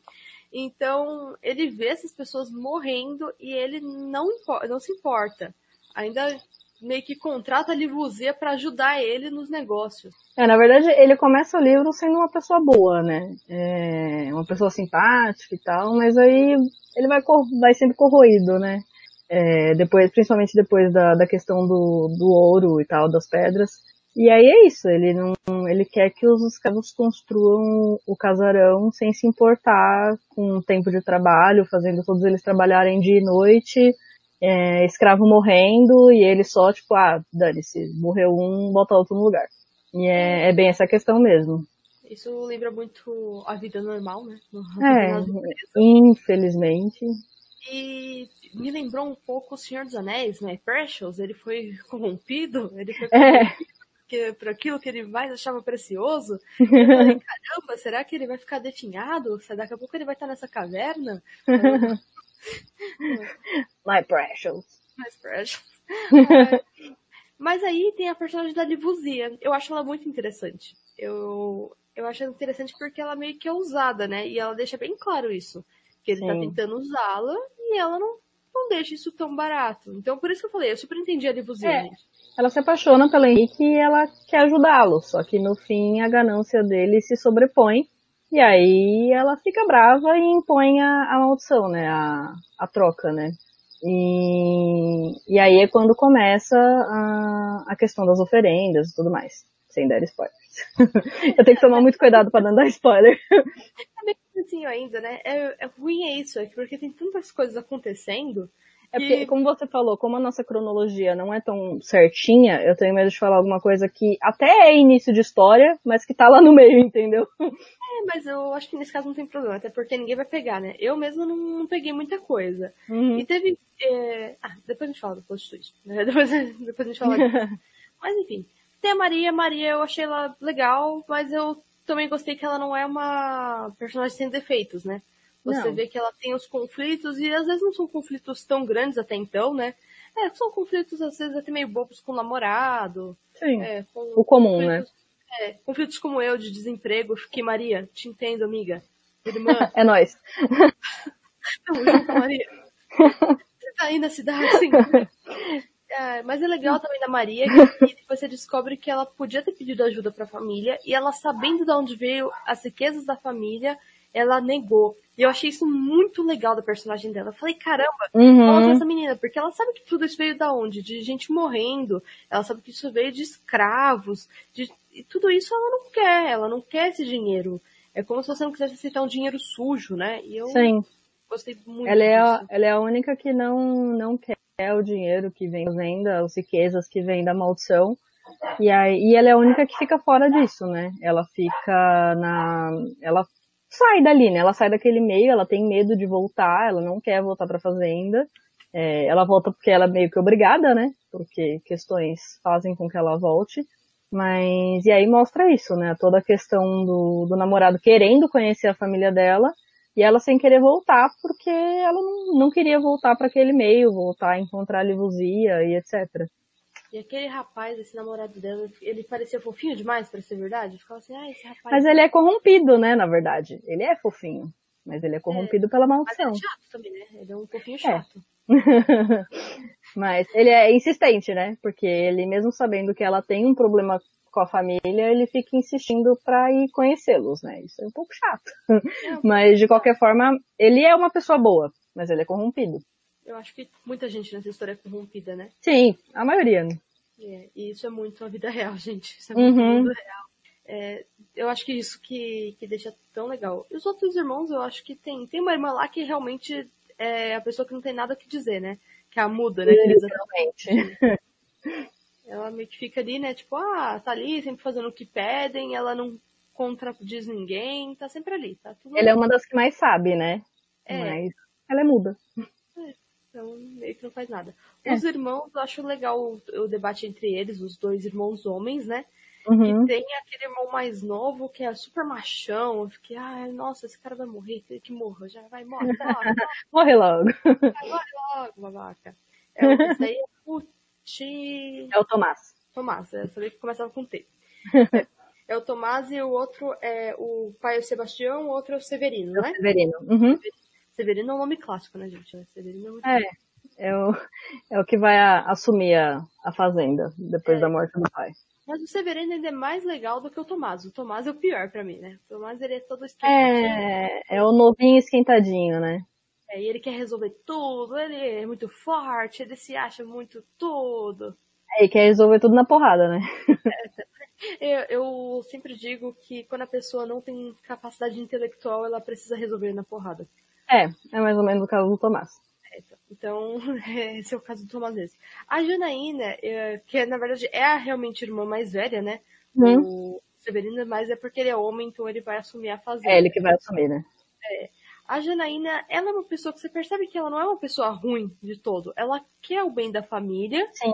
Então, ele vê essas pessoas morrendo e ele não, não se importa. Ainda meio que contrata a Livuzia para ajudar ele nos negócios. É, na verdade, ele começa o livro sendo uma pessoa boa, né? É uma pessoa simpática e tal, mas aí ele vai, vai sendo corroído, né? É, depois, principalmente depois da, da questão do, do ouro e tal, das pedras. E aí é isso, ele não, ele quer que os escravos construam o casarão sem se importar com o tempo de trabalho, fazendo todos eles trabalharem dia e noite, é, escravo morrendo e ele só, tipo, ah, dane-se, morreu um, bota outro no lugar. E é, é, bem essa questão mesmo. Isso lembra muito a vida normal, né? é, infelizmente. E me lembrou um pouco o Senhor dos Anéis, né? Precious, ele foi corrompido, ele foi corrompido é. por aquilo que ele mais achava precioso. Eu falei, caramba, será que ele vai ficar definhado? Daqui a pouco ele vai estar nessa caverna? My precious. My precious. Mas aí tem a personagem da Livuzia. Eu acho ela muito interessante. Eu, eu acho ela interessante porque ela meio que é usada, né? E ela deixa bem claro isso. Que ele tá Sim. tá tentando usá-la e ela não, não deixa isso tão barato. Então por isso que eu falei, eu super entendi a Livuzia, é. Ela se apaixona pelo Henrique e ela quer ajudá-lo. Só que no fim a ganância dele se sobrepõe e aí ela fica brava e impõe a, a maldição, né? A, a troca, né? E, e aí é quando começa a, a questão das oferendas e tudo mais. Sem dar spoilers. eu tenho que tomar muito cuidado para não dar spoiler. É bem assim ainda, né? É, é ruim é isso, é porque tem tantas coisas acontecendo é porque, como você falou, como a nossa cronologia não é tão certinha, eu tenho medo de falar alguma coisa que até é início de história, mas que tá lá no meio, entendeu? Mas eu acho que nesse caso não tem problema, até porque ninguém vai pegar, né? Eu mesmo não, não peguei muita coisa. Uhum. E teve. É... Ah, depois a gente fala do post twist. Né? Depois, depois a gente fala disso. mas enfim. Tem a Maria, Maria eu achei ela legal, mas eu também gostei que ela não é uma personagem sem defeitos, né? Você não. vê que ela tem os conflitos, e às vezes não são conflitos tão grandes até então, né? É, são conflitos às vezes até meio bobos com o namorado. Sim. É, com o comum, né? É, conflitos como eu, de desemprego. Que Maria, te entendo, amiga. Irmã. é nóis. Tamo junto, Maria. Você tá aí na cidade, sim. É, mas é legal também da Maria que você descobre que ela podia ter pedido ajuda para a família e ela sabendo de onde veio as riquezas da família, ela negou. E eu achei isso muito legal da personagem dela. Eu falei, caramba, uhum. essa menina, porque ela sabe que tudo isso veio da onde? De gente morrendo, ela sabe que isso veio de escravos, de... e tudo isso ela não quer, ela não quer esse dinheiro. É como se você não quisesse aceitar um dinheiro sujo, né? E eu Sim. gostei muito ela é, a, ela é a única que não, não quer o dinheiro que vem da venda, as riquezas que vem da maldição. E, aí, e ela é a única que fica fora disso, né? Ela fica na. Ela sai dali, né? Ela sai daquele meio, ela tem medo de voltar, ela não quer voltar pra fazenda. É, ela volta porque ela é meio que obrigada, né? Porque questões fazem com que ela volte. Mas, e aí mostra isso, né? Toda a questão do, do namorado querendo conhecer a família dela e ela sem querer voltar porque ela não, não queria voltar para aquele meio, voltar a encontrar a Livuzia e etc. E aquele rapaz, esse namorado dela, ele parecia fofinho demais para ser verdade. Eu ficava assim, ah, esse rapaz. Mas ele é corrompido, né, na verdade. Ele é fofinho. Mas ele é corrompido é, pela maldição. Mas ele é chato também, né? Ele é um pouquinho chato. É. mas ele é insistente, né? Porque ele, mesmo sabendo que ela tem um problema com a família, ele fica insistindo para ir conhecê-los, né? Isso é um pouco chato. Mas, de qualquer forma, ele é uma pessoa boa, mas ele é corrompido. Eu acho que muita gente nessa história é corrompida, né? Sim, a maioria, né? É, e isso é muito a vida real, gente. Isso é muito uhum. a vida real. É, eu acho que isso que, que deixa tão legal. E os outros irmãos, eu acho que tem. Tem uma irmã lá que realmente é a pessoa que não tem nada que dizer, né? Que é a muda, né? Literalmente. Ela meio que fica ali, né? Tipo, ah, tá ali sempre fazendo o que pedem, ela não contradiz ninguém, tá sempre ali, tá tudo. Ela é uma das que mais sabe, né? É. Mas ela é muda. É, então meio que não faz nada. É. Os irmãos, eu acho legal o, o, debate entre eles, os dois irmãos homens, né? Uhum. E tem aquele irmão mais novo que é super machão. Eu fiquei, ai, nossa, esse cara vai morrer, que, morra, já vai, morre, morre. morre logo. Vai, morre logo, babaca. É, esse aí é o Ti... É o Tomás. Tomás, eu sabia que começava com T. é o Tomás e o outro é o pai é o Sebastião, o outro é o Severino, é né? Severino. Uhum. Severino é um nome clássico, né, gente? Severino é muito é. É o, é o que vai a, assumir a, a fazenda depois é. da morte do pai. Mas o Severino ainda é mais legal do que o Tomás. O Tomás é o pior para mim, né? O Tomás ele é todo esquentadinho. É, é o novinho esquentadinho, né? É, e ele quer resolver tudo, ele é muito forte, ele se acha muito tudo. É, e quer resolver tudo na porrada, né? eu, eu sempre digo que quando a pessoa não tem capacidade intelectual, ela precisa resolver na porrada. É, é mais ou menos o caso do Tomás. Então, esse é o caso do mesmo. A Janaína, é, que na verdade é a realmente irmã mais velha, né? Hum. O Severino, mas é porque ele é homem, então ele vai assumir a fazenda. É ele que vai assumir, né? É. A Janaína, ela é uma pessoa que você percebe que ela não é uma pessoa ruim de todo. Ela quer o bem da família. Sim.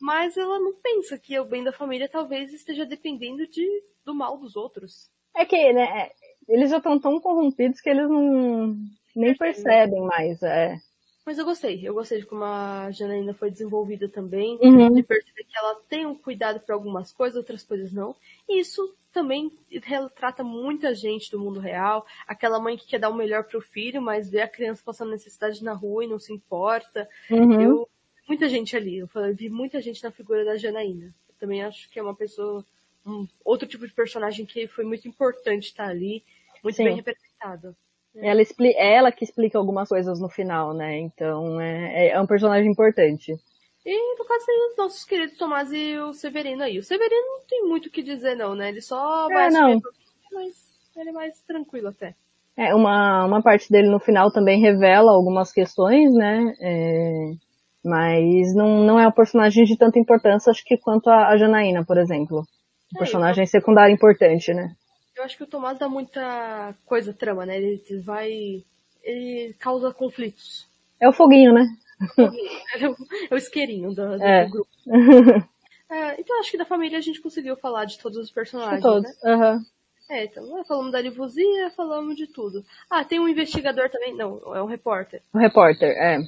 Mas ela não pensa que o bem da família talvez esteja dependendo de, do mal dos outros. É que, né, eles já estão tão corrompidos que eles não nem percebem mais, é. Mas eu gostei, eu gostei de como a Janaína foi desenvolvida também, uhum. de perceber que ela tem um cuidado para algumas coisas, outras coisas não. E isso também retrata muita gente do mundo real, aquela mãe que quer dar o melhor pro filho, mas vê a criança passando necessidade na rua e não se importa. Uhum. Eu, muita gente ali, eu falei, vi muita gente na figura da Janaína. Eu também acho que é uma pessoa, um outro tipo de personagem que foi muito importante estar ali, muito Sim. bem representado. Ela, explica, é ela que explica algumas coisas no final, né? Então é, é um personagem importante. E no caso tem os nossos queridos Tomás e o Severino aí. O Severino não tem muito o que dizer não, né? Ele só é, vai não. mas ele é mais tranquilo até. É, uma, uma parte dele no final também revela algumas questões, né? É, mas não, não é um personagem de tanta importância, acho que quanto a, a Janaína, por exemplo. Um é, personagem eu... secundário importante, né? Eu acho que o Tomás dá muita coisa trama, né? Ele vai. Ele causa conflitos. É o foguinho, né? É o, é o isqueirinho do, do, é. grupo. é, então acho que da família a gente conseguiu falar de todos os personagens. De todos. Né? Uhum. É, então, falamos da Livuzia, falamos de tudo. Ah, tem um investigador também. Não, é um repórter. Um repórter, é.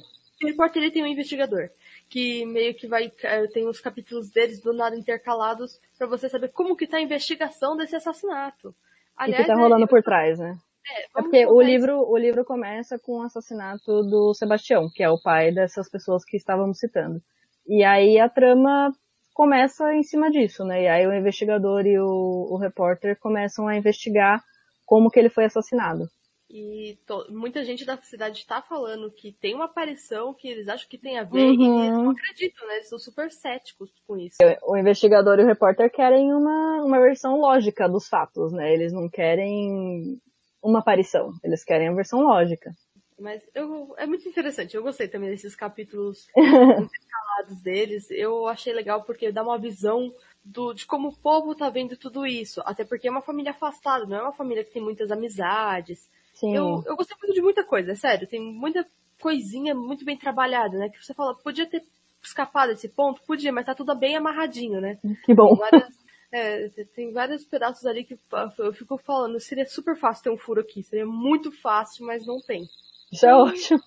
O repórter ele tem um investigador que meio que vai é, tem os capítulos deles do nada intercalados para você saber como que tá a investigação desse assassinato. Aliás, o que tá rolando é, por trás, né? É, é porque o livro, o livro começa com o assassinato do Sebastião, que é o pai dessas pessoas que estávamos citando. E aí a trama começa em cima disso, né? E aí o investigador e o, o repórter começam a investigar como que ele foi assassinado. E muita gente da cidade está falando que tem uma aparição que eles acham que tem a ver uhum. e eles não acreditam, né? Eles são super céticos com isso. O investigador e o repórter querem uma, uma versão lógica dos fatos, né? Eles não querem uma aparição, eles querem a versão lógica. Mas eu, é muito interessante, eu gostei também desses capítulos intercalados deles. Eu achei legal porque dá uma visão do, de como o povo tá vendo tudo isso. Até porque é uma família afastada, não é uma família que tem muitas amizades Sim. Eu, eu gostei muito de muita coisa, é sério. Tem muita coisinha muito bem trabalhada, né? Que você fala, podia ter escapado desse ponto? Podia, mas tá tudo bem amarradinho, né? Que bom. Tem, várias, é, tem vários pedaços ali que eu fico falando, seria super fácil ter um furo aqui. Seria muito fácil, mas não tem. Isso é ótimo.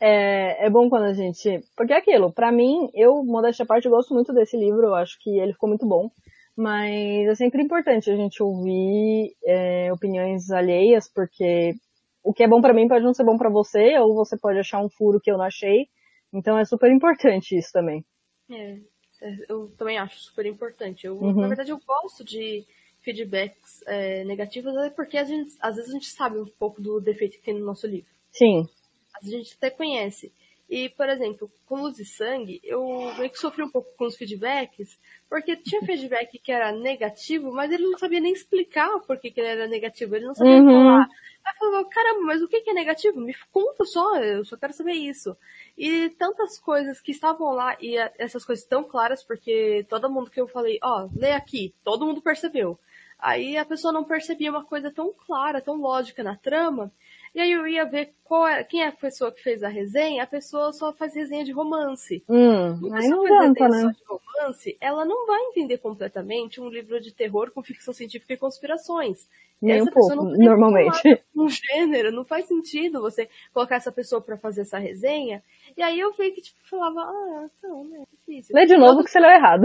É, é bom quando a gente. Porque é aquilo, pra mim, eu, modéstia à parte, gosto muito desse livro, eu acho que ele ficou muito bom. Mas é sempre importante a gente ouvir é, opiniões alheias, porque o que é bom para mim pode não ser bom para você, ou você pode achar um furo que eu não achei. Então é super importante isso também. É, é eu também acho super importante. Eu, uhum. Na verdade, eu gosto de feedbacks é, negativos, é porque a gente, às vezes a gente sabe um pouco do defeito que tem no nosso livro. Sim. A gente até conhece. E, por exemplo, com Luz e Sangue, eu meio que sofri um pouco com os feedbacks, porque tinha feedback que era negativo, mas ele não sabia nem explicar por que, que ele era negativo. Ele não sabia uhum. falar. Aí eu falava, caramba, mas o que, que é negativo? Me conta só, eu só quero saber isso. E tantas coisas que estavam lá, e essas coisas tão claras, porque todo mundo que eu falei, ó, oh, lê aqui, todo mundo percebeu. Aí a pessoa não percebia uma coisa tão clara, tão lógica na trama, e aí eu ia ver qual é, quem é a pessoa que fez a resenha, a pessoa só faz resenha de romance. Hum, aí não adianta, né? de romance, ela não vai entender completamente um livro de terror com ficção científica e conspirações. Nem essa um pouco, normalmente. Um gênero, não faz sentido você colocar essa pessoa para fazer essa resenha. E aí eu vi que, tipo, falava, ah, então, né, é difícil. Lê de novo que você leu errado.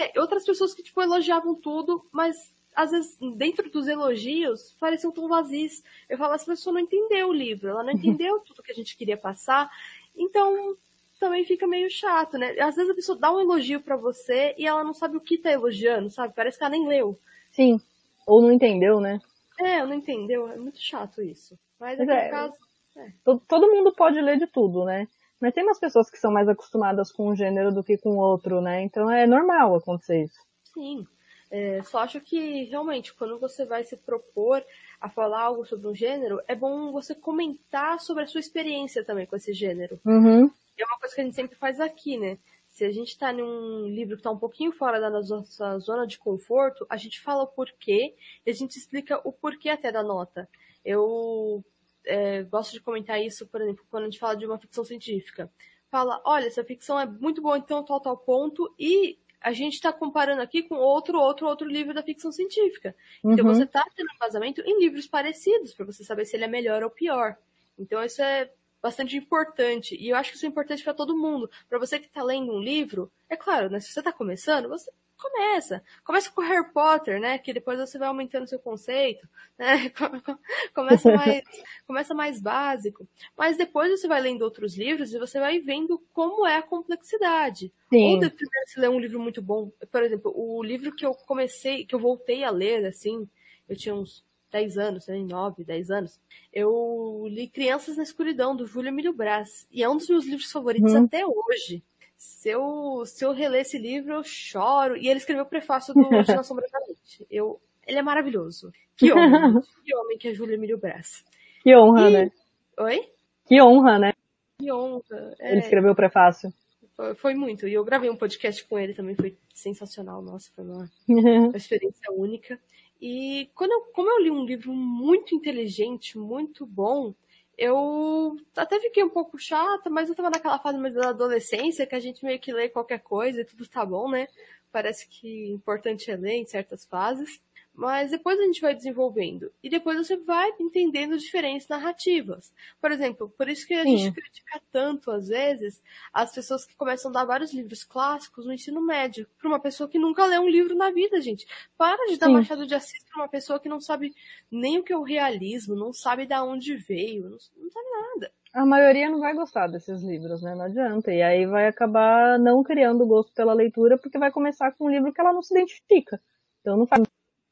é, outras pessoas que, tipo, elogiavam tudo, mas às vezes, dentro dos elogios, pareciam tão vazios. Eu falo, essa pessoa não entendeu o livro, ela não entendeu tudo que a gente queria passar, então também fica meio chato, né? Às vezes a pessoa dá um elogio para você e ela não sabe o que tá elogiando, sabe? Parece que ela nem leu. Sim. Ou não entendeu, né? É, não entendeu. É muito chato isso. Mas, Mas é, caso. É. Todo mundo pode ler de tudo, né? Mas tem umas pessoas que são mais acostumadas com um gênero do que com outro, né? Então é normal acontecer isso. Sim. É, só acho que realmente quando você vai se propor a falar algo sobre um gênero, é bom você comentar sobre a sua experiência também com esse gênero. Uhum. É uma coisa que a gente sempre faz aqui, né? Se a gente está num livro que está um pouquinho fora da nossa zona de conforto, a gente fala o porquê e a gente explica o porquê até da nota. Eu é, gosto de comentar isso, por exemplo, quando a gente fala de uma ficção científica. Fala, olha, essa ficção é muito boa então tal, tal ponto, e a gente está comparando aqui com outro, outro, outro livro da ficção científica. Então uhum. você está tendo vazamento em livros parecidos, para você saber se ele é melhor ou pior. Então isso é bastante importante. E eu acho que isso é importante para todo mundo. Para você que está lendo um livro, é claro, né? Se você está começando, você começa. Começa com Harry Potter, né? Que depois você vai aumentando seu conceito, né? começa mais, começa mais básico. Mas depois você vai lendo outros livros e você vai vendo como é a complexidade. Sim. Ou depois você lê um livro muito bom. Por exemplo, o livro que eu comecei, que eu voltei a ler, assim, eu tinha uns 10 anos, 9, 10 anos, eu li Crianças na Escuridão, do Júlio Emílio Brás. E é um dos meus livros favoritos hum. até hoje se eu, se eu reler esse livro, eu choro. E ele escreveu o prefácio do Na Sombra da Noite. Eu, ele é maravilhoso. Que homem. que homem que é Júlio Emílio Brás. Que honra, e... né? Oi? Que honra, né? Que honra. É... Ele escreveu o prefácio. Foi, foi, muito. E eu gravei um podcast com ele também, foi sensacional. Nossa, foi uma, uma experiência única. E quando eu, como eu li um livro muito inteligente, muito bom, eu até fiquei um pouco chata, mas eu tava naquela fase mais da adolescência que a gente meio que lê qualquer coisa e tudo tá bom, né? Parece que importante é ler em certas fases. Mas depois a gente vai desenvolvendo. E depois você vai entendendo diferentes narrativas. Por exemplo, por isso que a Sim. gente critica tanto, às vezes, as pessoas que começam a dar vários livros clássicos no ensino médio. Para uma pessoa que nunca leu um livro na vida, gente. Para de dar Sim. Machado de Assis para uma pessoa que não sabe nem o que é o realismo, não sabe de onde veio, não, não sabe nada. A maioria não vai gostar desses livros, né? Não adianta. E aí vai acabar não criando gosto pela leitura porque vai começar com um livro que ela não se identifica. Então não faz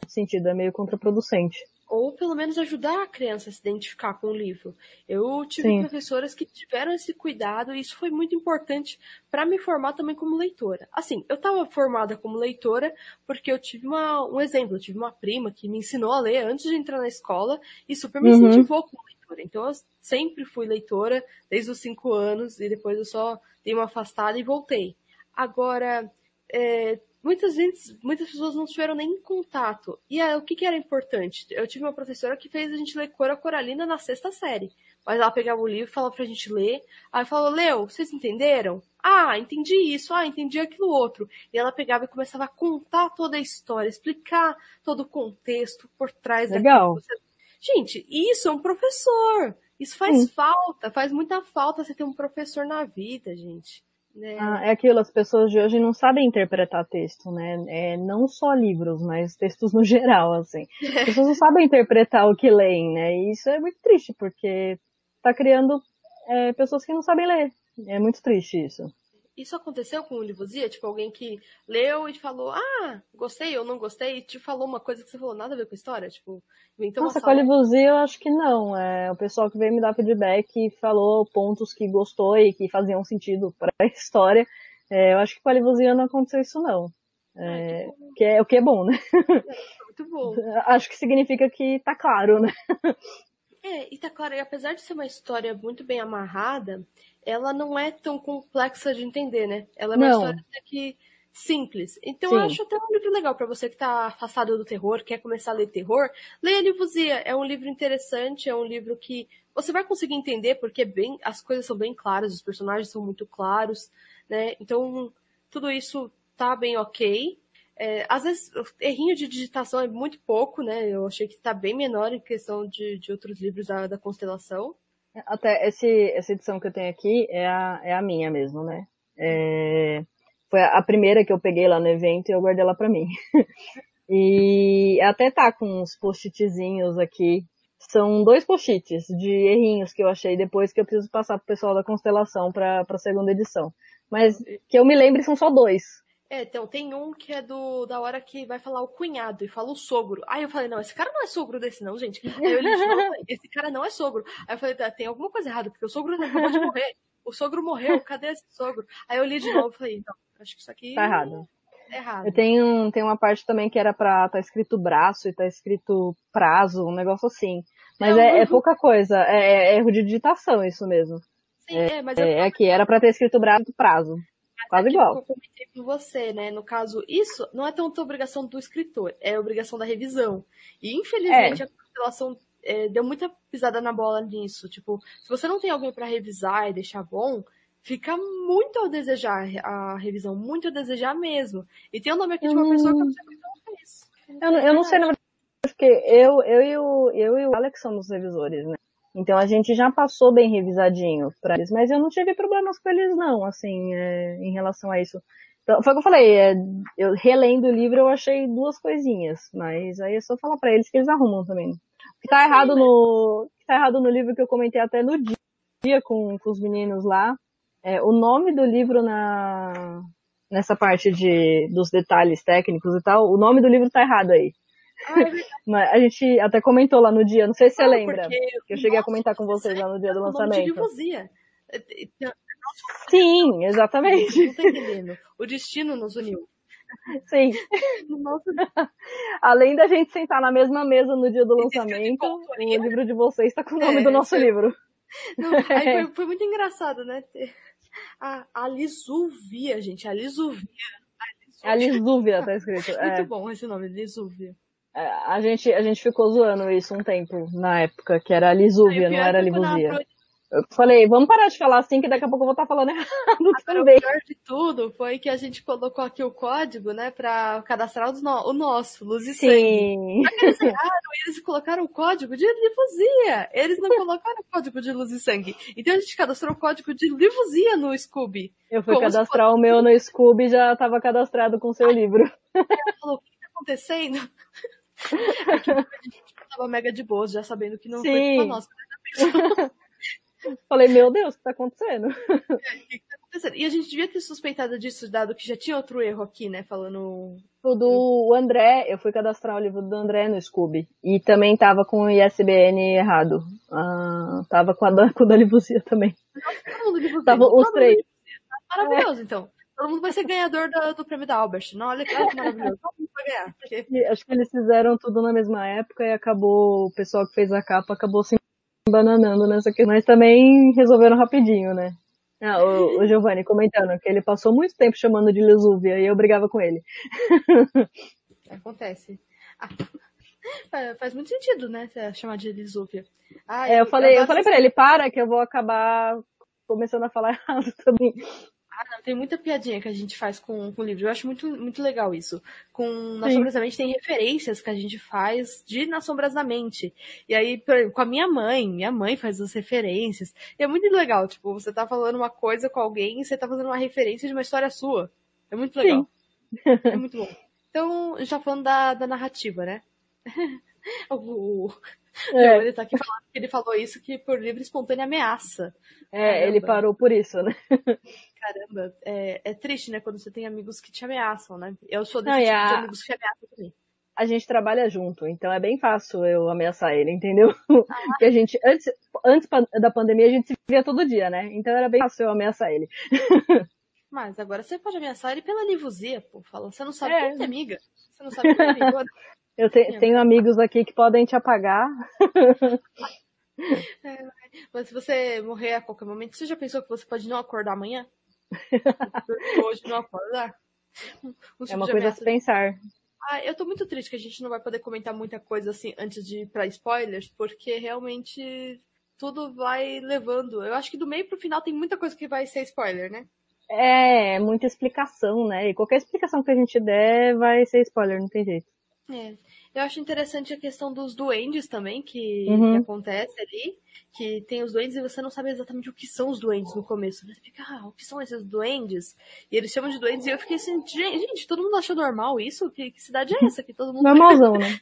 sentido, é meio contraproducente. Ou pelo menos ajudar a criança a se identificar com o livro. Eu tive Sim. professoras que tiveram esse cuidado e isso foi muito importante para me formar também como leitora. Assim, eu estava formada como leitora porque eu tive uma, um exemplo, eu tive uma prima que me ensinou a ler antes de entrar na escola e super me uhum. incentivou como leitora. Então eu sempre fui leitora desde os cinco anos e depois eu só dei uma afastada e voltei. Agora, é, muitas vezes, muitas pessoas não tiveram nem contato. E aí, o que, que era importante? Eu tive uma professora que fez a gente ler Cora Coralina na sexta série. Mas ela pegava o livro, falava pra gente ler, aí falou, Leu, vocês entenderam? Ah, entendi isso, ah, entendi aquilo outro. E ela pegava e começava a contar toda a história, explicar todo o contexto por trás Legal. daquilo. Gente, isso é um professor. Isso faz falta, faz muita falta você ter um professor na vida, gente. Né? Ah, é aquilo, as pessoas de hoje não sabem interpretar texto, né? É, não só livros, mas textos no geral, assim. As pessoas não sabem interpretar o que leem, né? E isso é muito triste, porque tá criando é, pessoas que não sabem ler. É muito triste isso. Isso aconteceu com o Livuzia? Tipo, alguém que leu e falou, ah, gostei ou não gostei, e te falou uma coisa que você falou nada a ver com a história? Tipo, então Nossa, com a Livuzia eu acho que não. É, o pessoal que veio me dar feedback falou pontos que gostou e que faziam sentido para a história. É, eu acho que com a Livuzia não aconteceu isso não. É, ah, que, que é o que é bom, né? É, muito bom. acho que significa que tá claro, né? É, e tá claro, e apesar de ser uma história muito bem amarrada, ela não é tão complexa de entender, né? Ela é uma não. história que simples. Então Sim. eu acho até um livro legal para você que tá afastado do terror, quer começar a ler terror, leia Livuzia. É um livro interessante, é um livro que você vai conseguir entender porque é bem, as coisas são bem claras, os personagens são muito claros, né? Então tudo isso tá bem ok. É, às vezes, errinho de digitação é muito pouco, né? Eu achei que está bem menor em questão de, de outros livros da, da Constelação. Até esse, essa edição que eu tenho aqui é a, é a minha mesmo, né? É, foi a primeira que eu peguei lá no evento e eu guardei ela para mim. e até tá com uns post-itzinhos aqui. São dois post-its de errinhos que eu achei depois que eu preciso passar pro pessoal da Constelação para a segunda edição. Mas que eu me lembre são só dois. É, então, tem um que é do da hora que vai falar o cunhado e fala o sogro. Aí eu falei, não, esse cara não é sogro desse não, gente. Aí eu li, não, esse cara não é sogro. Aí eu falei, tá, tem alguma coisa errada, porque o sogro não acabou de morrer. O sogro morreu, cadê esse sogro? Aí eu li de novo e falei, não, acho que isso aqui... Tá errado. É errado. Eu tenho, tenho uma parte também que era pra tá escrito braço e tá escrito prazo, um negócio assim. Mas é, é, é pouca coisa, é, é, erro de digitação isso mesmo. Sim, é, mas... É, é aqui, era pra ter escrito braço prazo. Quase igual. Eu comentei com você, né? No caso, isso não é tanto obrigação do escritor, é obrigação da revisão. E infelizmente é. a constelação é, deu muita pisada na bola nisso. Tipo, se você não tem alguém para revisar e deixar bom, fica muito a desejar a revisão, muito a desejar mesmo. E tem o nome aqui de uma hum. pessoa que eu não fez. Eu, eu não sei, na verdade, porque eu, eu, e o, eu e o Alex somos revisores, né? Então a gente já passou bem revisadinho para eles, mas eu não tive problemas com eles não, assim, é, em relação a isso. Então, foi o que eu falei, é, eu relendo o livro eu achei duas coisinhas, mas aí é só falar para eles que eles arrumam também. O que tá errado no, que tá errado no livro que eu comentei até no dia com, com os meninos lá, é, o nome do livro na, nessa parte de, dos detalhes técnicos e tal, o nome do livro tá errado aí. Mas a gente até comentou lá no dia, não sei se você ah, lembra. Eu cheguei Nossa, a comentar com vocês lá no dia do lançamento. Sim, exatamente. Não tô entendendo. O destino nos uniu. Sim. Além da gente sentar na mesma mesa no dia do lançamento, o livro de vocês está com o nome é, do nosso livro. Não, aí foi, foi, muito engraçado, né? A, a Lisuvia, gente, a Lisuvia. A Lisúvia tá escrito. Muito é. bom esse nome, Lisúvia. É, a gente, a gente ficou zoando isso um tempo, na época, que era Lisúvia, não era Livuzia. Eu falei, vamos parar de falar assim, que daqui a pouco eu vou estar falando errado também. O pior de tudo foi que a gente colocou aqui o código, né, pra cadastrar o, no, o nosso, Luz e Sim. Sangue. Eles erraram eles colocaram o código de Livuzia. Eles não colocaram o código de Luz e Sangue. Então a gente cadastrou o código de Livuzia no Scooby. Eu fui cadastrar o meu no Scooby e já estava cadastrado com o seu livro. Ela falou, o que está acontecendo? Aqui, a gente tava mega de boas, já sabendo que não Sim. foi culpa nossa. Falei, meu Deus, o que tá acontecendo? É, que, tá acontecendo? E a gente devia ter suspeitado disso, dado que já tinha outro erro aqui, né? Falando. O do André, eu fui cadastrar o livro do André no Scooby. E também tava com o ISBN errado. Ah, tava com a da, com o da Livuzia também. Nossa, tava os três. Maravilhoso, é. então. Todo mundo vai ser ganhador do, do prêmio da Albert. Não, olha que maravilhoso. Todo mundo vai ganhar. Porque... Acho que eles fizeram tudo na mesma época e acabou, o pessoal que fez a capa acabou se bananando nessa questão. Mas também resolveram rapidinho, né? Ah, o, o Giovanni comentando que ele passou muito tempo chamando de Lesúvia e eu brigava com ele. Acontece. Ah, faz muito sentido, né? Chamar de Lisúvia. Ah, é, eu, eu falei, eu falei pra ele, para que eu vou acabar começando a falar errado também. Ah, não, tem muita piadinha que a gente faz com, com o livro. Eu acho muito, muito legal isso. Com Nas Sombras da Mente tem referências que a gente faz de Nas Sombras da Mente. E aí, por, com a minha mãe, minha mãe faz as referências. E é muito legal, tipo, você tá falando uma coisa com alguém e você tá fazendo uma referência de uma história sua. É muito legal. é muito bom. Então, já falando da, da narrativa, né? o, é. Ele tá aqui falando que ele falou isso que por livre espontânea ameaça. É, Caramba. ele parou por isso, né? Caramba, é, é, triste, né, quando você tem amigos que te ameaçam, né? Eu sou desse Não, tipo a... de amigos que ameaçam também. A gente trabalha junto, então é bem fácil eu ameaçar ele, entendeu? Ah. Porque a gente, antes, antes da pandemia, a gente se via todo dia, né? Então era bem fácil eu ameaçar ele. Mas agora você pode ameaçar ele pela livuzia, pô. Fala, você não sabe é. quem é amiga. Você não sabe quem é amiga. Eu te, tenho amigos aqui que podem te apagar. É, mas se você morrer a qualquer momento, você já pensou que você pode não acordar amanhã? Hoje não acordar? Um é uma coisa a se pensar. Ah, eu tô muito triste que a gente não vai poder comentar muita coisa assim antes de ir pra spoilers, porque realmente tudo vai levando. Eu acho que do meio pro final tem muita coisa que vai ser spoiler, né? É, muita explicação, né? E qualquer explicação que a gente der vai ser spoiler, não tem jeito. É. Eu acho interessante a questão dos duendes também, que, uhum. que, acontece ali. Que tem os duendes e você não sabe exatamente o que são os duendes no começo. Você fica, ah, o que são esses duendes? E eles chamam de duendes e eu fiquei assim, gente, todo mundo achou normal isso? Que, que cidade é essa? Que todo mundo. Normalzão, né?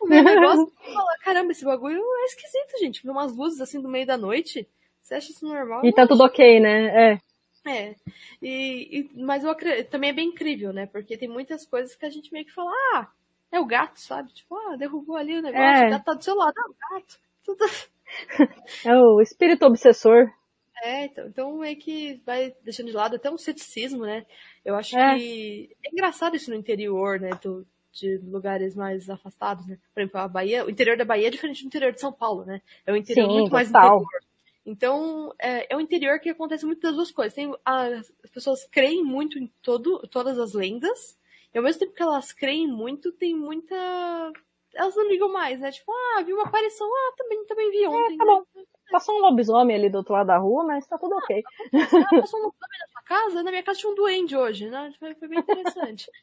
o meu negócio é falar, caramba, esse bagulho é esquisito, gente. Ver umas luzes assim no meio da noite. Você acha isso normal? E tá tudo ok, né? É. É. E, e, mas eu acredito, também é bem incrível, né? Porque tem muitas coisas que a gente meio que fala, ah, é o gato, sabe? Tipo, ah, derrubou ali o negócio, é. o gato tá do seu lado, é o gato. É o espírito obsessor. É, então, então é que vai deixando de lado até um ceticismo, né? Eu acho é. que é engraçado isso no interior, né? Do, de lugares mais afastados, né? Por exemplo, a Bahia, o interior da Bahia é diferente do interior de São Paulo, né? É um interior Sim, muito mais interior. Então, é, é um interior que acontece muito das duas coisas. Tem, as pessoas creem muito em todo, todas as lendas, e ao mesmo tempo que elas creem muito, tem muita. Elas não ligam mais, né? Tipo, ah, vi uma aparição, ah, também, também vi ontem. É, tá bom. Passou um lobisomem ali do outro lado da rua, mas tá tudo ok. Ah, passou um lobisomem na sua casa? Na minha casa tinha um duende hoje, né? Foi, foi bem interessante.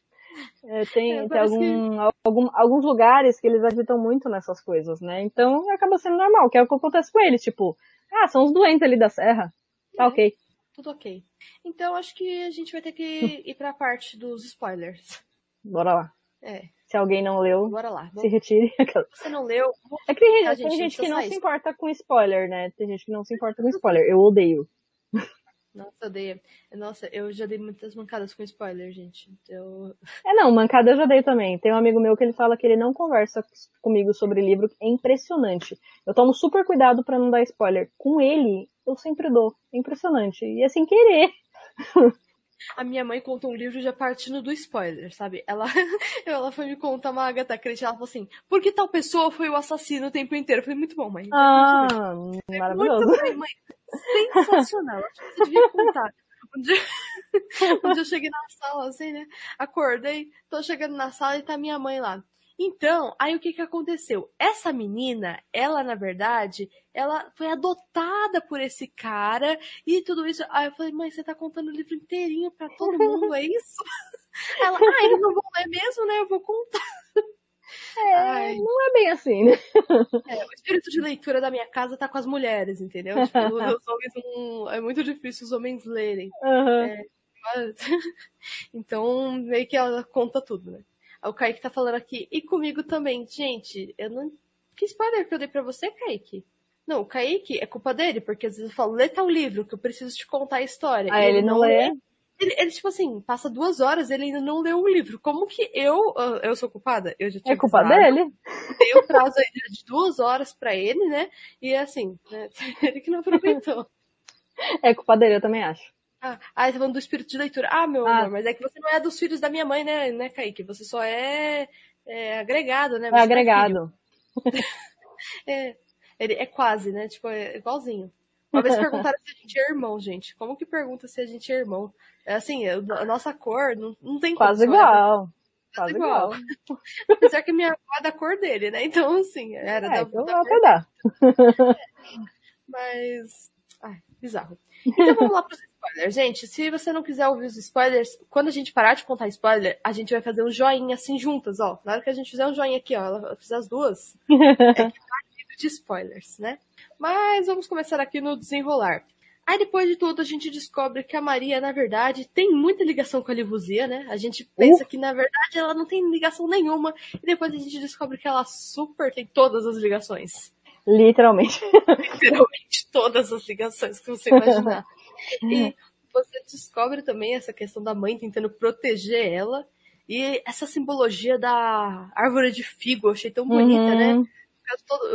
É, tem, é, tem algum, que... algum, alguns lugares que eles acreditam muito nessas coisas, né? Então acaba sendo normal, que é o que acontece com eles, tipo, ah, são os doentes ali da serra. Tá é. ok tudo ok. Então acho que a gente vai ter que ir pra parte dos spoilers. Bora lá. É. Se alguém não leu, Bora lá. se retire. Você não leu? É que tem, gente, tem gente que não se importa com spoiler, né? Tem gente que não se importa com spoiler. Eu odeio. Nossa, odeio. Nossa, eu já dei muitas mancadas com spoiler, gente. Eu... É, não, mancada eu já dei também. Tem um amigo meu que ele fala que ele não conversa comigo sobre livro. É impressionante. Eu tomo super cuidado para não dar spoiler. Com ele, eu sempre dou. É impressionante. E é sem querer. A minha mãe contou um livro já partindo do spoiler, sabe? Ela, ela foi me contar uma Agatha Christie, ela falou assim, por que tal pessoa foi o assassino o tempo inteiro? Eu falei, muito bom, mãe. Ah, maravilhoso. Muito bom, mãe. Sensacional. Acho que você devia contar. Um dia, um dia eu cheguei na sala, assim, né? Acordei, tô chegando na sala e tá minha mãe lá. Então, aí o que que aconteceu? Essa menina, ela na verdade, ela foi adotada por esse cara e tudo isso. Aí eu falei, mãe, você tá contando o livro inteirinho pra todo mundo, é isso? Ela, ah, eles não vão ler mesmo, né? Eu vou contar. É, Ai. não é bem assim, né? É, o espírito de leitura da minha casa tá com as mulheres, entendeu? Tipo, os homens não... É muito difícil os homens lerem. Uhum. É, então, meio que ela conta tudo, né? O Kaique tá falando aqui, e comigo também. Gente, eu não. Que spoiler que eu dei pra você, Kaique? Não, o Kaique é culpa dele, porque às vezes eu falo, lê tal livro que eu preciso te contar a história. Ah, ele, ele não lê? Ele, ele, tipo assim, passa duas horas ele ainda não leu o livro. Como que eu, ah, eu sou culpada? Eu já tinha É culpa dele? Eu prazo de duas horas pra ele, né? E assim, né? ele que não aproveitou. É culpa dele, eu também acho. Ah, ah, tá falando do espírito de leitura. Ah, meu ah. amor, mas é que você não é dos filhos da minha mãe, né, né, Kaique? Você só é, é agregado, né? é, é agregado. É, ele é quase, né? Tipo, é igualzinho. Uma vez perguntaram se a gente é irmão, gente. Como que pergunta se a gente é irmão? É assim, a nossa cor não, não tem Quase igual. Quase igual. igual. Apesar que minha avó é da cor dele, né? Então, assim, era é, da, então da até dá. É. Mas. Ai, bizarro. Então vamos lá para os spoiler. Gente, se você não quiser ouvir os spoilers, quando a gente parar de contar spoiler, a gente vai fazer um joinha assim juntas, ó. Na hora que a gente fizer um joinha aqui, ó, ela fizer as duas, é que de spoilers, né? Mas vamos começar aqui no desenrolar. Aí depois de tudo a gente descobre que a Maria, na verdade, tem muita ligação com a Livuzia, né? A gente pensa uh. que na verdade ela não tem ligação nenhuma e depois a gente descobre que ela super tem todas as ligações. Literalmente. Literalmente todas as ligações que você imaginar. e você descobre também essa questão da mãe tentando proteger ela e essa simbologia da árvore de figo, eu achei tão bonita, né? uhum. né?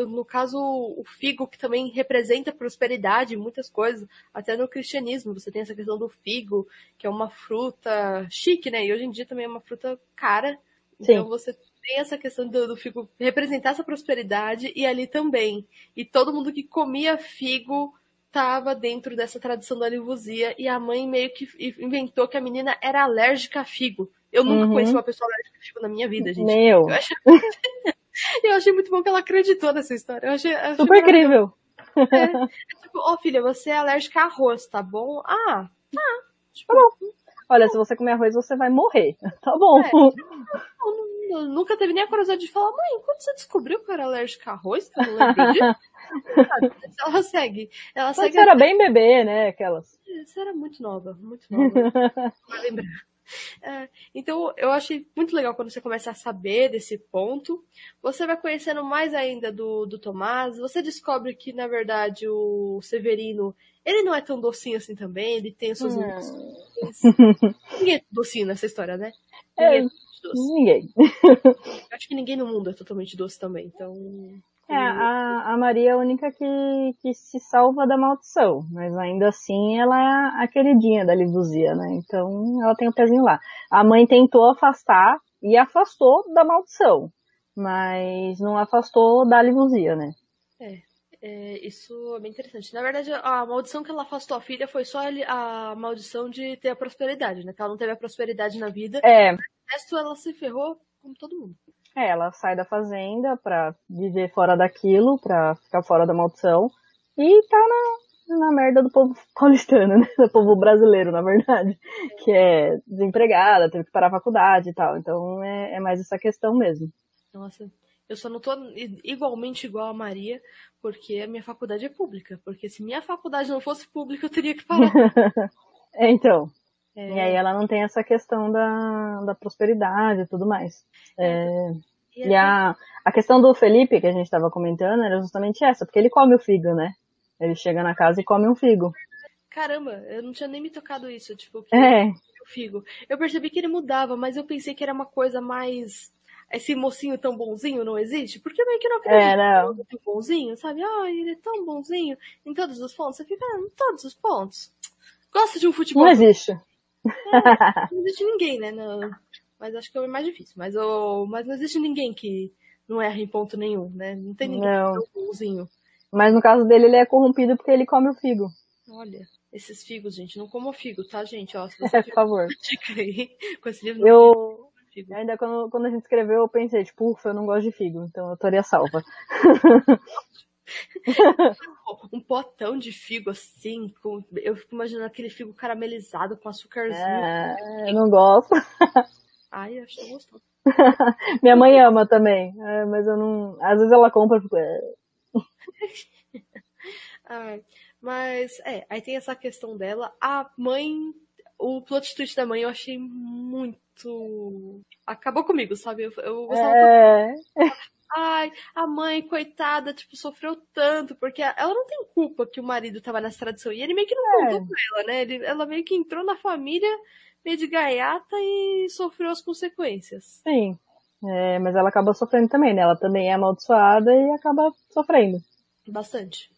no caso, o figo que também representa prosperidade, muitas coisas, até no cristianismo, você tem essa questão do figo, que é uma fruta chique, né? E hoje em dia também é uma fruta cara. Então Sim. você tem essa questão do, do, figo representar essa prosperidade e ali também. E todo mundo que comia figo estava dentro dessa tradição da livusia e a mãe meio que inventou que a menina era alérgica a figo. Eu nunca uhum. conheci uma pessoa alérgica a figo na minha vida, gente. Meu. Eu acho... eu achei muito bom que ela acreditou nessa história. Eu achei, achei Super incrível. É, é tipo, ô oh, filha, você é alérgica a arroz, tá bom? Ah, tá. Tipo, tá bom. Olha, se você comer arroz, você vai morrer. Tá bom. É, não, não, nunca teve nem a curiosidade de falar, mãe, quando você descobriu que eu era alérgica a arroz, que eu não lembro disso. ela segue. Ela Mas segue. Você era bem bebê, né? Aquelas. Você era muito nova, muito nova. vai lembrar. É, então, eu achei muito legal quando você começa a saber desse ponto. Você vai conhecendo mais ainda do, do Tomás. Você descobre que, na verdade, o Severino, ele não é tão docinho assim também. Ele tem os seus... Hum. Ninguém é docinho nessa história, né? Ninguém. É, ninguém. Eu acho que ninguém no mundo é totalmente doce também, então... É, a, a Maria é a única que, que se salva da maldição, mas ainda assim ela é a queridinha da Livuzia, né? Então ela tem o pezinho lá. A mãe tentou afastar e afastou da maldição, mas não afastou da Livuzia, né? É, é, isso é bem interessante. Na verdade, a maldição que ela afastou a filha foi só a, maldição de ter a prosperidade, né? Que ela não teve a prosperidade na vida. É. O resto ela se ferrou como todo mundo. É, ela sai da fazenda pra viver fora daquilo, pra ficar fora da maldição. E tá na, na merda do povo paulistano, né? Do povo brasileiro, na verdade. Que é desempregada, teve que parar a faculdade e tal. Então é, é mais essa questão mesmo. Nossa, eu só não tô igualmente igual a Maria, porque a minha faculdade é pública. Porque se minha faculdade não fosse pública, eu teria que parar. é, então. É... E aí ela não tem essa questão da, da prosperidade e tudo mais. É... E, e a, a questão do Felipe, que a gente estava comentando, era justamente essa, porque ele come o figo, né? Ele chega na casa e come um figo. Caramba, eu não tinha nem me tocado isso, tipo, que é. o figo. Eu percebi que ele mudava, mas eu pensei que era uma coisa mais esse mocinho tão bonzinho não existe? Porque meio que não acredito é, não. tão bonzinho, sabe? Ah, ele é tão bonzinho em todos os pontos. Você fica, ah, em todos os pontos. Gosta de um futebol. Não existe. É, não existe ninguém, né? No... Mas acho que é o mais difícil. Mas, o... mas não existe ninguém que não erra em ponto nenhum, né? Não tem ninguém não. que é bonzinho. Mas no caso dele, ele é corrompido porque ele come o figo. Olha, esses figos, gente, não comam figo, tá, gente? Ó, se você é, por favor. Aí, com esse livro, eu... Figo. Ainda quando, quando a gente escreveu, eu pensei, tipo, ufa, eu não gosto de figo, então eu estaria salva. um potão de figo assim, com, eu fico imaginando aquele figo caramelizado com açúcarzinho. É, eu não gosto. Ai, eu acho gostoso. Minha mãe ama também, é, mas eu não. Às vezes ela compra e fico. É. Ai, mas é, aí tem essa questão dela. A mãe, o plot twist da mãe eu achei muito. Acabou comigo, sabe? Eu, eu gostava é ai, a mãe, coitada, tipo, sofreu tanto, porque ela não tem culpa que o marido tava nessa tradição. E ele meio que não é. contou pra ela, né? Ele, ela meio que entrou na família meio de gaiata e sofreu as consequências. Sim. É, mas ela acaba sofrendo também, né? Ela também é amaldiçoada e acaba sofrendo. Bastante.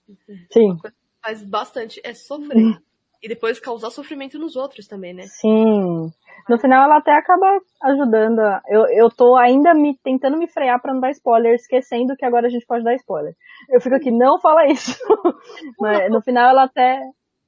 Sim. Faz bastante, é sofrer. e depois causar sofrimento nos outros também, né? Sim. No final ela até acaba ajudando. Eu, eu tô ainda me tentando me frear para não dar spoiler, esquecendo que agora a gente pode dar spoiler. Eu fico aqui, não fala isso. Mas no final ela até.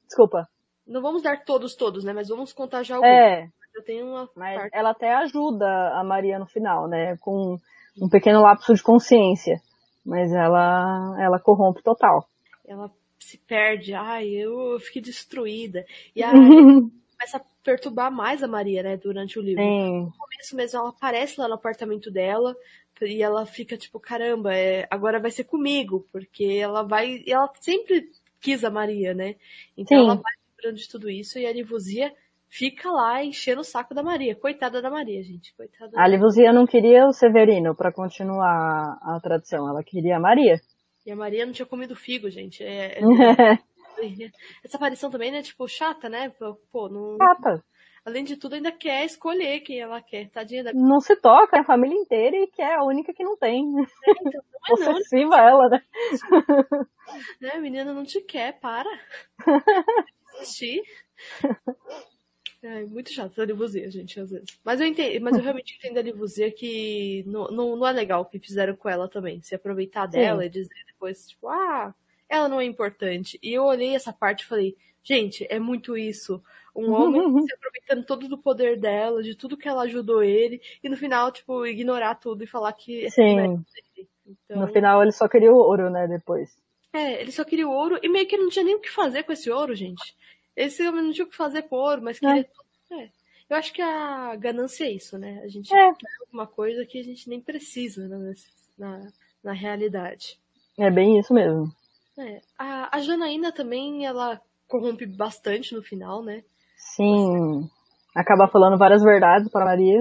Desculpa. Não vamos dar todos, todos, né? Mas vamos contar já alguns. É. Eu tenho uma. Mas parte... ela até ajuda a Maria no final, né? Com um pequeno lapso de consciência. Mas ela, ela corrompe total. Ela se perde, ai, eu fiquei destruída. E aí começa a perturbar mais a Maria, né, durante o livro. Sim. No começo mesmo, ela aparece lá no apartamento dela, e ela fica tipo, caramba, é, agora vai ser comigo, porque ela vai, ela sempre quis a Maria, né? Então Sim. ela vai lembrando de tudo isso e a Livuzia fica lá enchendo o saco da Maria. Coitada da Maria, gente. Coitada. A Livuzia não queria o Severino pra continuar a tradição, ela queria a Maria. E a Maria não tinha comido figo, gente. É, é- Essa aparição também, né? Tipo, chata, né? Pô, não... Chata. além de tudo, ainda quer escolher quem ela quer. Tadinha da Não se toca, é a família inteira e que é a única que não tem. então, não é não, Possessiva ela, né? né? A menina não te quer, para. Assistir. É muito chato a Livuzia, gente, às vezes. Mas eu entendo, mas eu realmente entendo a Livuzia que não, não, não é legal o que fizeram com ela também. Se aproveitar dela Sim. e dizer depois, tipo, ah, ela não é importante. E eu olhei essa parte e falei, gente, é muito isso. Um homem se aproveitando todo do poder dela, de tudo que ela ajudou ele, e no final, tipo, ignorar tudo e falar que é Sim. Então, No final ele só queria o ouro, né, depois. é, ele só queria o ouro e meio que não tinha nem o que fazer com esse ouro, gente. Esse homem não tinha o que fazer ouro, mas queria. É. Eu acho que a ganância é isso, né? A gente É. quer alguma coisa que a gente nem precisa né, na, na realidade. É bem isso mesmo. É. A, a Janaína também, ela corrompe bastante no final, né? Sim. Acaba falando várias verdades para Maria.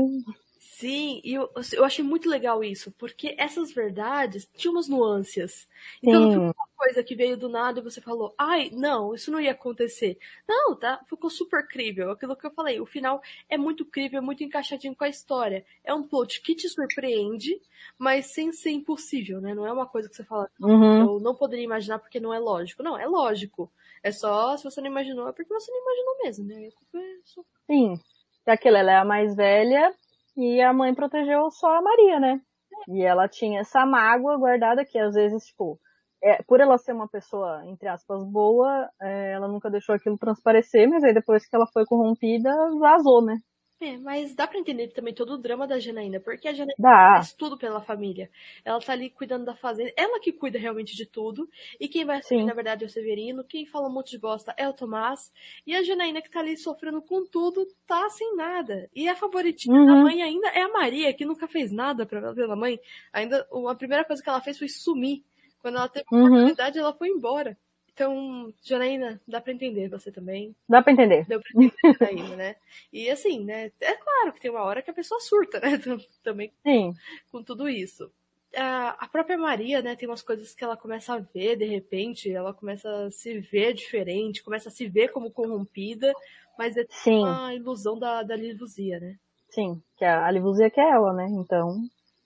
Sim, e eu, eu achei muito legal isso, porque essas verdades tinham umas nuances. Então não Sim. foi uma coisa que veio do nada e você falou, ai, não, isso não ia acontecer. Não, tá? Ficou super crível. Aquilo que eu falei, o final é muito crível, é muito encaixadinho com a história. É um plot que te surpreende, mas sem ser impossível, né? Não é uma coisa que você fala, Uhum. eu não poderia imaginar porque não é lógico. Não, é lógico. É só, se você não imaginou, é porque você não imaginou mesmo, né? É. Sim. Aquilo, ela é a mais velha e a mãe protegeu só a Maria, né? E ela tinha essa mágoa guardada que às vezes, tipo, é, por ela ser uma pessoa, entre aspas, boa, é, ela nunca deixou aquilo transparecer, mas aí depois que ela foi corrompida, vazou, né? É, mas dá pra entender também todo o drama da Janaína, porque a Janaína Dá. faz tudo pela família. Ela tá ali cuidando da fazenda, ela que cuida realmente de tudo. E quem vai assumir, Sim. na verdade, é o Severino. Quem fala um monte de bosta é o Tomás. E a Janaína, que tá ali sofrendo com tudo, tá sem nada. E a favoritinha da Uhum. mãe ainda é a Maria, que nunca fez nada pra pela mãe. Ainda, a primeira coisa que ela fez foi sumir. Quando ela teve Uhum. oportunidade, ela foi embora. Então, Janaína, dá pra entender você também. Dá pra entender. Deu pra entender ainda, né? E assim, né? É claro que tem uma hora que a pessoa surta, né? tam- Também Sim. com tudo isso. A própria Maria, né, tem umas coisas que ela começa a ver de repente, ela começa a se ver diferente, começa a se ver como corrompida, mas é Sim. uma ilusão da, da Livuzia, né? Sim. Que a, a Livuzia que é ela, né? Então.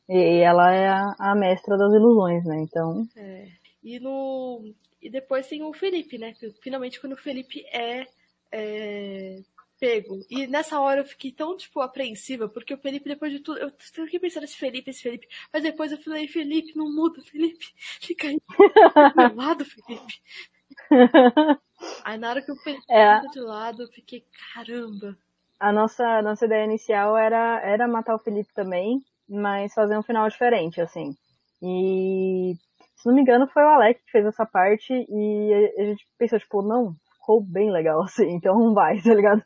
E, e ela é a, a mestra das ilusões, né? Então. É. E no e depois tem o Felipe, né? Finalmente quando o Felipe é, é, pego. E nessa hora eu fiquei tão, tipo, apreensiva, porque o Felipe, depois de tudo, eu fiquei pensando esse Felipe, esse Felipe, mas depois eu falei, Felipe, não muda, Felipe, fica aí do meu lado, Felipe. Aí na hora que o Felipe É. de lado, eu fiquei, caramba. A nossa, a nossa ideia inicial era, era matar o Felipe também, mas fazer um final diferente, assim. E, se não me engano, foi o Alec que fez essa parte e a, gente pensou, tipo, não, ficou bem legal, assim, então não vai, tá ligado?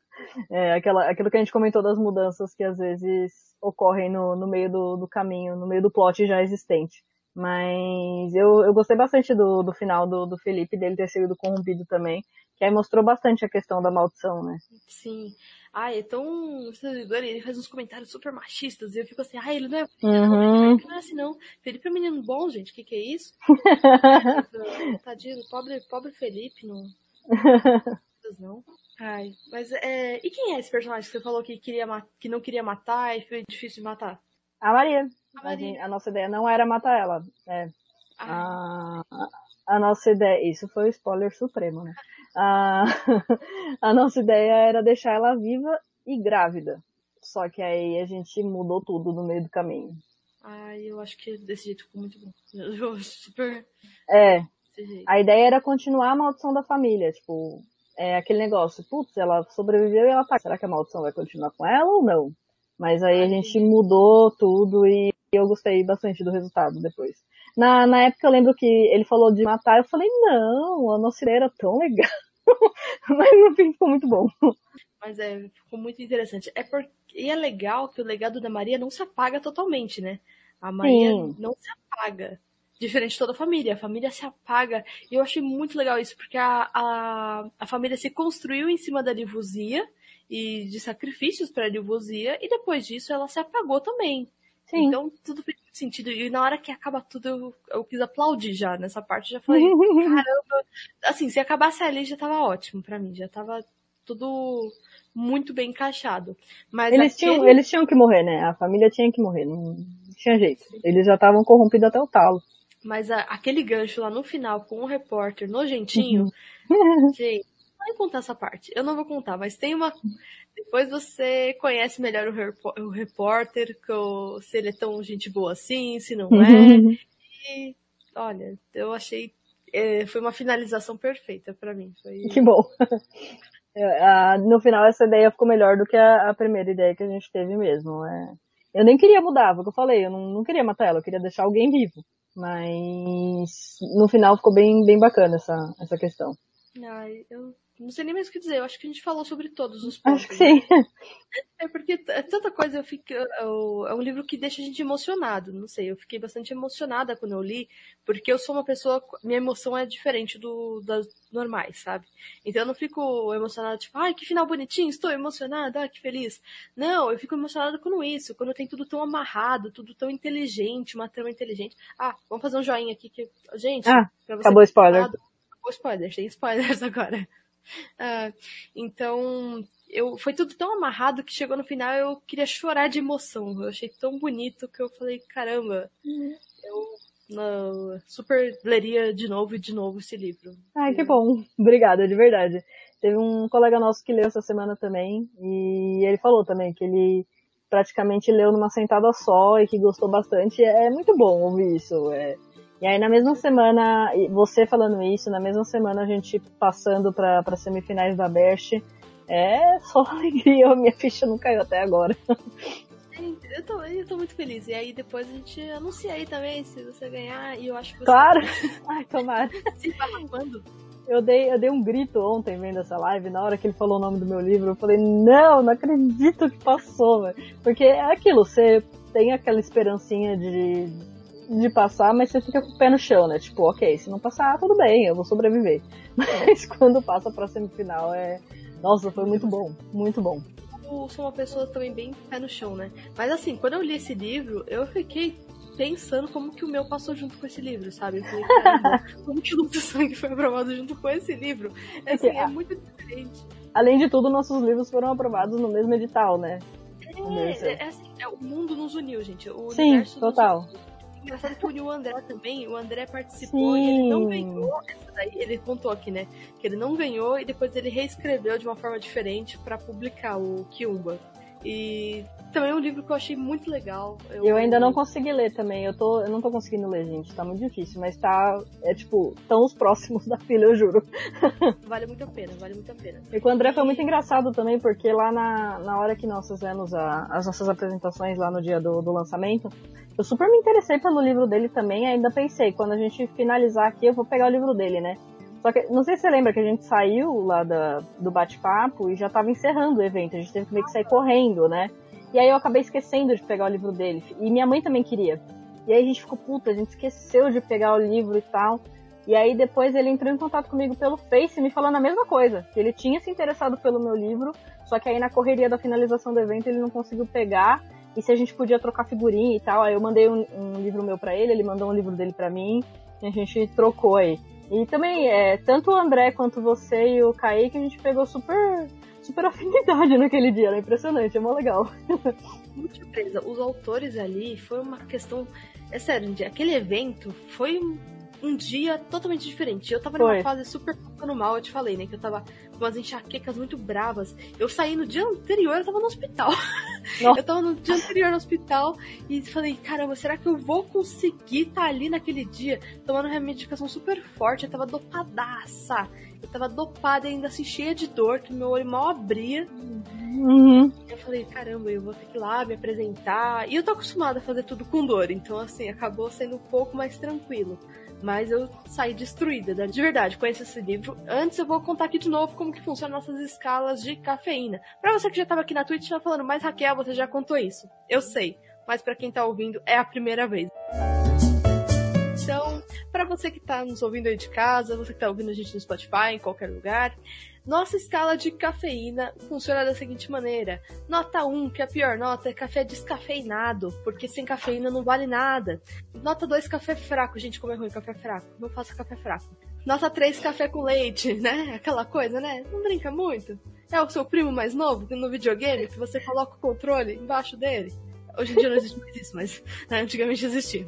É, aquela, aquilo que a gente comentou das mudanças que às vezes ocorrem no, no meio do, do caminho, no meio do plot já existente. Mas eu, eu gostei bastante do, do final do, do Felipe, dele ter sido corrompido também, que aí mostrou bastante a questão da maldição, né? Sim. Ai, é tão. Ele faz uns comentários super machistas e eu fico assim, ai, ele não é. Uhum. Não é assim, não. Felipe é menino bom, gente. O que, que é isso? Tadinho, pobre, pobre Felipe, não. Não. Ai, mas é. E quem é esse personagem que você falou que, queria ma- que não queria matar e foi difícil de matar? A Maria. A A, Maria. gente- a nossa ideia não era matar ela. É, Ah, a, a nossa ideia. Isso foi o spoiler supremo, né? A, a nossa ideia era deixar ela viva e grávida. Só que aí a gente mudou tudo no meio do caminho. ai, eu acho que desse jeito ficou muito bom. Eu super. É, a ideia era continuar a maldição da família. Tipo, é aquele negócio. Putz, ela sobreviveu e ela tá. Será que a maldição vai continuar com ela ou não? Mas aí a gente mudou tudo e eu gostei bastante do resultado depois. Na, na época eu lembro que ele falou de matar, eu falei, não, a nossa ideia era tão legal. Mas no fim ficou muito bom. Mas é, ficou muito interessante. É porque, e é legal que o legado da Maria não se apaga totalmente, né? A Maria Sim. não se apaga. Diferente de toda a família. A família se apaga. E eu achei muito legal isso, porque a, a, a família se construiu em cima da Livusia e de sacrifícios para a Livusia, e depois disso ela se apagou também. Sim. Então tudo fez sentido. E na hora que acaba tudo, eu, eu quis aplaudir já nessa parte. Já falei, caramba. Assim, se acabasse ali já tava ótimo para mim. Já tava tudo muito bem encaixado. Mas eles, aquele... tinham, eles tinham que morrer, né? A família tinha que morrer. Não tinha jeito. Eles já estavam corrompidos até o talo. Mas a, aquele gancho lá no final com o repórter nojentinho. Uhum. gente, vou contar essa parte. Eu não vou contar, mas tem uma. Depois você conhece melhor o, o repórter, que o, se ele é tão gente boa assim, se não é. e, olha, eu achei. É, foi uma finalização perfeita para mim. Foi... Que bom. É, no final, essa ideia ficou melhor do que a, primeira ideia que a gente teve mesmo. É... Eu nem queria mudar, foi o que eu falei, eu não, não queria matar ela, eu queria deixar alguém vivo. Mas no final ficou bem, bem bacana essa, essa questão. Ai, eu não sei nem mais o que dizer, eu acho que a gente falou sobre todos os pontos. Acho que sim. Né? É porque é tanta coisa, eu fico, é um livro que deixa a gente emocionado, não sei, eu fiquei bastante emocionada quando eu li, porque eu sou uma pessoa, minha emoção é diferente do, das normais, sabe? Então eu não fico emocionada, tipo, ai, que final bonitinho, estou emocionada, ai, que feliz. Não, eu fico emocionada com isso, quando tem tudo tão amarrado, tudo tão inteligente, uma trama inteligente. Ah, vamos fazer um joinha aqui que, gente, ah, acabou o spoiler. Acabou spoiler, tem spoilers agora. Uh, então, eu, foi tudo tão amarrado que chegou no final eu queria chorar de emoção. Eu achei tão bonito que eu falei, caramba, uhum. eu super leria de novo e de novo esse livro. Ai, que bom. Obrigada, de verdade. Teve um colega nosso que leu essa semana também, e ele falou também que ele praticamente leu numa sentada só e que gostou bastante. É muito bom ouvir isso. É, e aí na mesma semana, você falando isso, na mesma semana a gente passando para semifinais da Best, é só alegria, minha ficha não caiu até agora. Eu tô, eu tô muito feliz. E aí depois a gente anuncia aí também se você ganhar. E eu acho que você. Claro! Ai, tomara. Se quando? Eu dei, eu dei um grito ontem vendo essa live, na hora que ele falou o nome do meu livro, eu falei, não, não acredito que passou, velho. Porque é aquilo, você tem aquela esperancinha de, de passar, mas você fica com o pé no chão, né? Tipo, ok, se não passar, tudo bem, eu vou sobreviver. Mas quando passa pra semifinal é. Nossa, foi muito bom, muito bom. Eu sou uma pessoa também bem pé no chão, né? Mas assim, quando eu li esse livro, eu fiquei pensando como que o meu passou junto com esse livro, sabe? Eu falei, como que o Luto Sangue foi aprovado junto com esse livro? É, assim, é muito diferente. Além de tudo, nossos livros foram aprovados no mesmo edital, né? É, é, assim, é, o mundo nos uniu, gente. O Sim, total. Nos engraçado que o André também. O André participou Sim. e ele não ganhou. Daí, ele contou aqui, né? Que ele não ganhou e depois ele reescreveu de uma forma diferente para publicar o Kiumba. E também é um livro que eu achei muito legal. Eu, eu ainda não consegui ler também. Eu, tô, eu não tô conseguindo ler, gente. Tá muito difícil. Mas tá. É tipo, tão os próximos da fila, eu juro. Vale muito a pena, vale muito a pena. E com o André foi muito engraçado também, porque lá na, na hora que nós fizemos a, as nossas apresentações lá no dia do, do lançamento, eu super me interessei pelo livro dele também. Ainda pensei, quando a gente finalizar aqui, eu vou pegar o livro dele, né? Só que, não sei se você lembra que a gente saiu lá da, do bate-papo e já tava encerrando o evento. A gente teve que meio que sair correndo, né? E aí eu acabei esquecendo de pegar o livro dele. E minha mãe também queria. E aí a gente ficou, puta, a gente esqueceu de pegar o livro e tal. E aí depois ele entrou em contato comigo pelo Face me falando a mesma coisa. Que ele tinha se interessado pelo meu livro, só que aí na correria da finalização do evento ele não conseguiu pegar. E se a gente podia trocar figurinha e tal. Aí eu mandei um, um livro meu para ele, ele mandou um livro dele para mim. E a gente trocou aí. E também, é, tanto o André quanto você e o Kaique, a gente pegou super super afinidade naquele dia, era impressionante, é mó legal. Muito surpresa. Os autores ali foi uma questão. É sério, aquele evento foi um dia totalmente diferente. Eu tava Foi. numa fase super passando mal, eu te falei, né? Que eu tava com umas enxaquecas muito bravas. Eu saí no dia anterior, eu tava no hospital. eu tava no dia anterior no hospital e falei, caramba, será que eu vou conseguir estar tá ali naquele dia tomando uma medicação super forte? Eu tava dopadaça. Eu tava dopada e ainda assim cheia de dor, que meu olho mal abria. Uhum. Eu falei, caramba, eu vou ter que ir lá me apresentar. E eu tô acostumada a fazer tudo com dor, então assim, acabou sendo um pouco mais tranquilo. Mas eu saí destruída, né? de verdade, conheço esse livro. Antes eu vou contar aqui de novo como que funcionam nossas escalas de cafeína. Pra você que já tava aqui na Twitch, tá falando, mas Raquel, você já contou isso. Eu sei, mas para quem tá ouvindo, é a primeira vez. Então, para você que está nos ouvindo aí de casa, você que está ouvindo a gente no Spotify, em qualquer lugar, nossa escala de cafeína funciona da seguinte maneira: nota 1, que é a pior nota, é café descafeinado, porque sem cafeína não vale nada. Nota 2, café fraco. Gente, como é ruim café fraco. Não faça café fraco. Nota 3, café com leite, né? Aquela coisa, né? Não brinca muito. É o seu primo mais novo no videogame que você coloca o controle embaixo dele. Hoje em dia não existe mais isso, mas né, antigamente existia.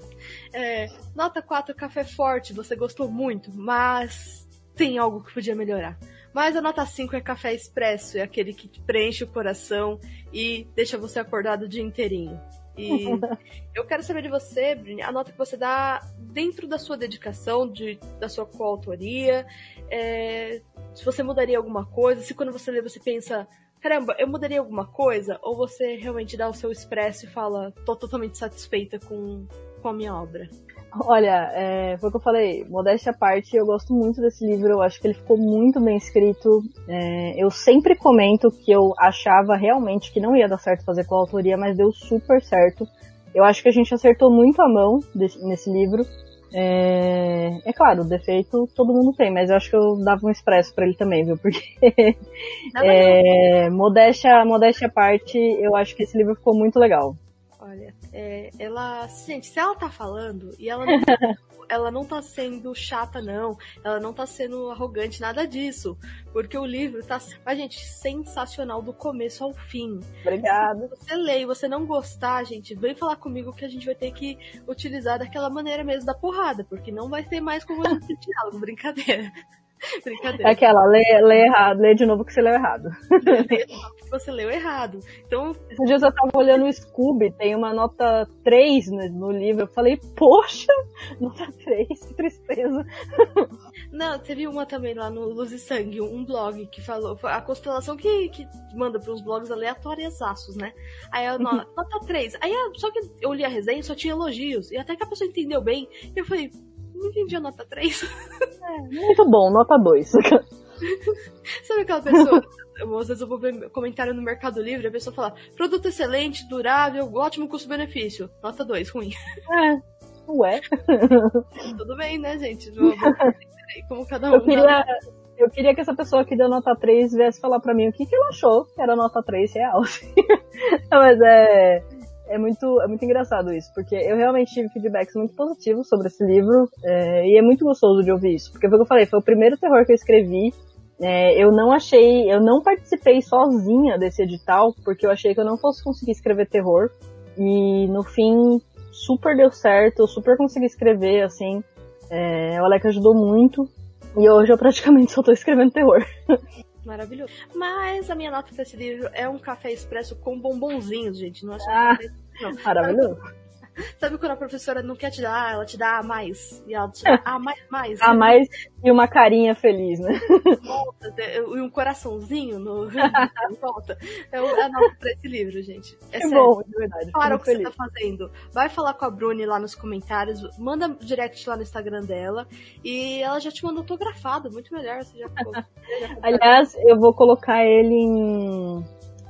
É, nota 4, café forte, você gostou muito, mas tem algo que podia melhorar. Mas a nota 5 é café expresso, é aquele que preenche o coração e deixa você acordado o dia inteirinho. E eu quero saber de você, Brini, a nota que você dá dentro da sua dedicação, de, da sua coautoria, é, se você mudaria alguma coisa, se quando você lê você pensa, caramba, eu mudaria alguma coisa? Ou você realmente dá o seu expresso e fala, tô totalmente satisfeita com, com a minha obra? Olha, é, foi o que eu falei, modéstia à parte, eu gosto muito desse livro, eu acho que ele ficou muito bem escrito. É, eu sempre comento que eu achava realmente que não ia dar certo fazer com a autoria, mas deu super certo. Eu acho que a gente acertou muito a mão desse, nesse livro. É, é claro, defeito todo mundo tem, mas eu acho que eu dava um expresso para ele também, viu? Porque é, modéstia, modéstia à parte, eu acho que esse livro ficou muito legal. Olha, é, ela, gente, se ela tá falando e ela não, ela não tá sendo chata, não, ela não tá sendo arrogante, nada disso, porque o livro tá, a gente, sensacional do começo ao fim. Obrigada. Se você lê e você não gostar, gente, vem falar comigo que a gente vai ter que utilizar daquela maneira mesmo da porrada, porque não vai ter mais como a gente diálogo, brincadeira. Brincadeira. É aquela, lê, lê errado, lê de novo que você leu errado. Você leu errado. Então. Esses dias eu tava olhando o Scooby, tem uma nota 3 no, no livro. Eu falei, poxa, nota 3, que tristeza. Não, teve uma também lá no Luz e Sangue, um blog que falou, a constelação que, que manda para uns blogs aleatórios aços, né? Aí eu, nota 3. Aí só que eu li a resenha só tinha elogios. E até que a pessoa entendeu bem, eu falei, não entendi a nota 3. É, muito bom, nota 2. Sabe aquela pessoa? às vezes eu vou ver comentário no Mercado Livre, a pessoa fala, produto excelente, durável, ótimo custo-benefício. Nota 2, ruim. É, ué. Tudo bem, né, gente? Como cada um. Eu queria, eu queria que essa pessoa que deu nota 3 viesse falar pra mim o que, que ela achou que era nota 3 real. Mas é é muito, é muito engraçado isso, porque eu realmente tive feedbacks muito positivos sobre esse livro, é, e é muito gostoso de ouvir isso, porque foi o que eu falei, foi o primeiro terror que eu escrevi, é, eu não achei, eu não participei sozinha desse edital, porque eu achei que eu não fosse conseguir escrever terror, e no fim, super deu certo, eu super consegui escrever, assim, é, o Alec ajudou muito, e hoje eu praticamente só tô escrevendo terror. Maravilhoso. Mas a minha nota desse livro é um café expresso com bombonzinhos, gente. Não acho ah, não. Maravilhoso. Sabe quando a professora não quer te dar, ela te dá a mais. E ela te dá a mais, mais. A mais e uma carinha feliz, né? Volta, e um coraçãozinho no, em volta. É a nota pra esse livro, gente. É, é bom, de verdade. Para o que feliz. você tá fazendo. Vai falar com a Bruni lá nos comentários, manda direct lá no Instagram dela. E ela já te mandou autografado, muito melhor. Você já, ficou, já Aliás, eu vou colocar ele em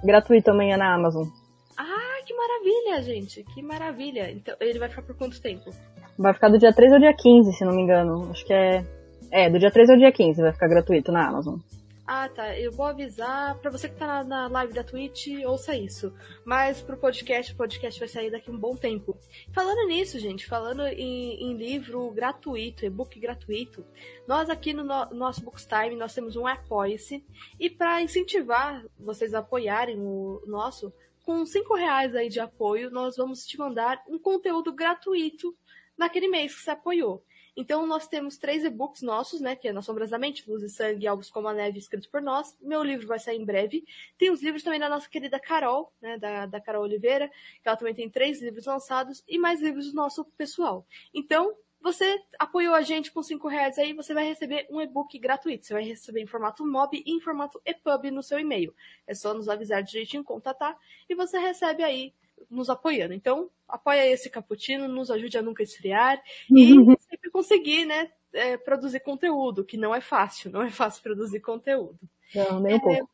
gratuito amanhã na Amazon. Ah, que maravilha, gente. Que maravilha. Então, ele vai ficar por quanto tempo? Vai ficar do dia 3 ao dia 15, se não me engano. Acho que é. É, do dia 3 ao dia 15 vai ficar gratuito na Amazon. Ah, tá. Eu vou avisar para você que tá na, na, live da Twitch, ouça isso. Mas pro podcast, o podcast vai sair daqui um bom tempo. Falando nisso, gente, falando em, em livro gratuito, e-book gratuito, nós aqui no, no nosso Bookstime, nós temos um Apoia-se. E para incentivar vocês a apoiarem o nosso, com cinco reais aí de apoio, nós vamos te mandar um conteúdo gratuito naquele mês que você apoiou. Então nós temos três e-books nossos, né? Que é Nas Sombras da Mente, Luz e Sangue, Alvos como a Neve, escritos por nós. Meu livro vai sair em breve. Tem os livros também da nossa querida Carol, né? Da, da Carol Oliveira, que ela também tem três livros lançados e mais livros do nosso pessoal. Então, você apoiou a gente com 5 reais aí, você vai receber um e-book gratuito. Você vai receber em formato MOB e em formato EPUB no seu e-mail. É só nos avisar direitinho, contatar, e você recebe aí nos apoiando. Então, apoia esse cappuccino, nos ajude a nunca esfriar e sempre conseguir, né, é, produzir conteúdo, que não é fácil, não é fácil produzir conteúdo. Não, nem um é, pouco.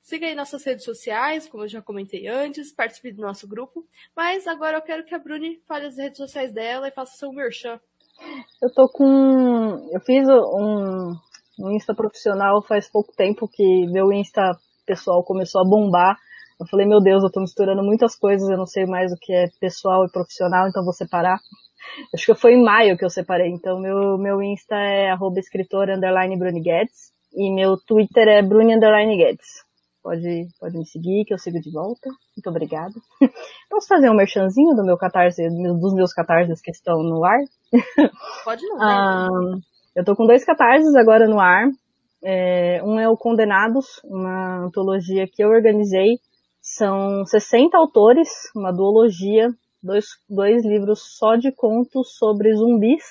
Siga aí nossas redes sociais, como eu já comentei antes, participe do nosso grupo. Mas agora eu quero que a Bruni fale as redes sociais dela e faça seu merchan. Eu tô com. Eu fiz um, um Insta profissional faz pouco tempo que meu Insta pessoal começou a bombar. Eu falei, meu Deus, eu tô misturando muitas coisas, eu não sei mais o que é pessoal e profissional, então vou separar. Acho que foi em maio que eu separei. Então meu, meu Insta é arroba escritora underline Bruni Guedes. E meu Twitter é Bruni Underline Guedes. Pode, pode me seguir, que eu sigo de volta. Muito obrigada. Posso fazer um merchanzinho do meu catarse, dos meus catarses que estão no ar? Pode não. ah, eu tô com dois catarses agora no ar. É, um é o Condenados, uma antologia que eu organizei. São 60 autores, uma duologia, dois, dois livros só de contos sobre zumbis,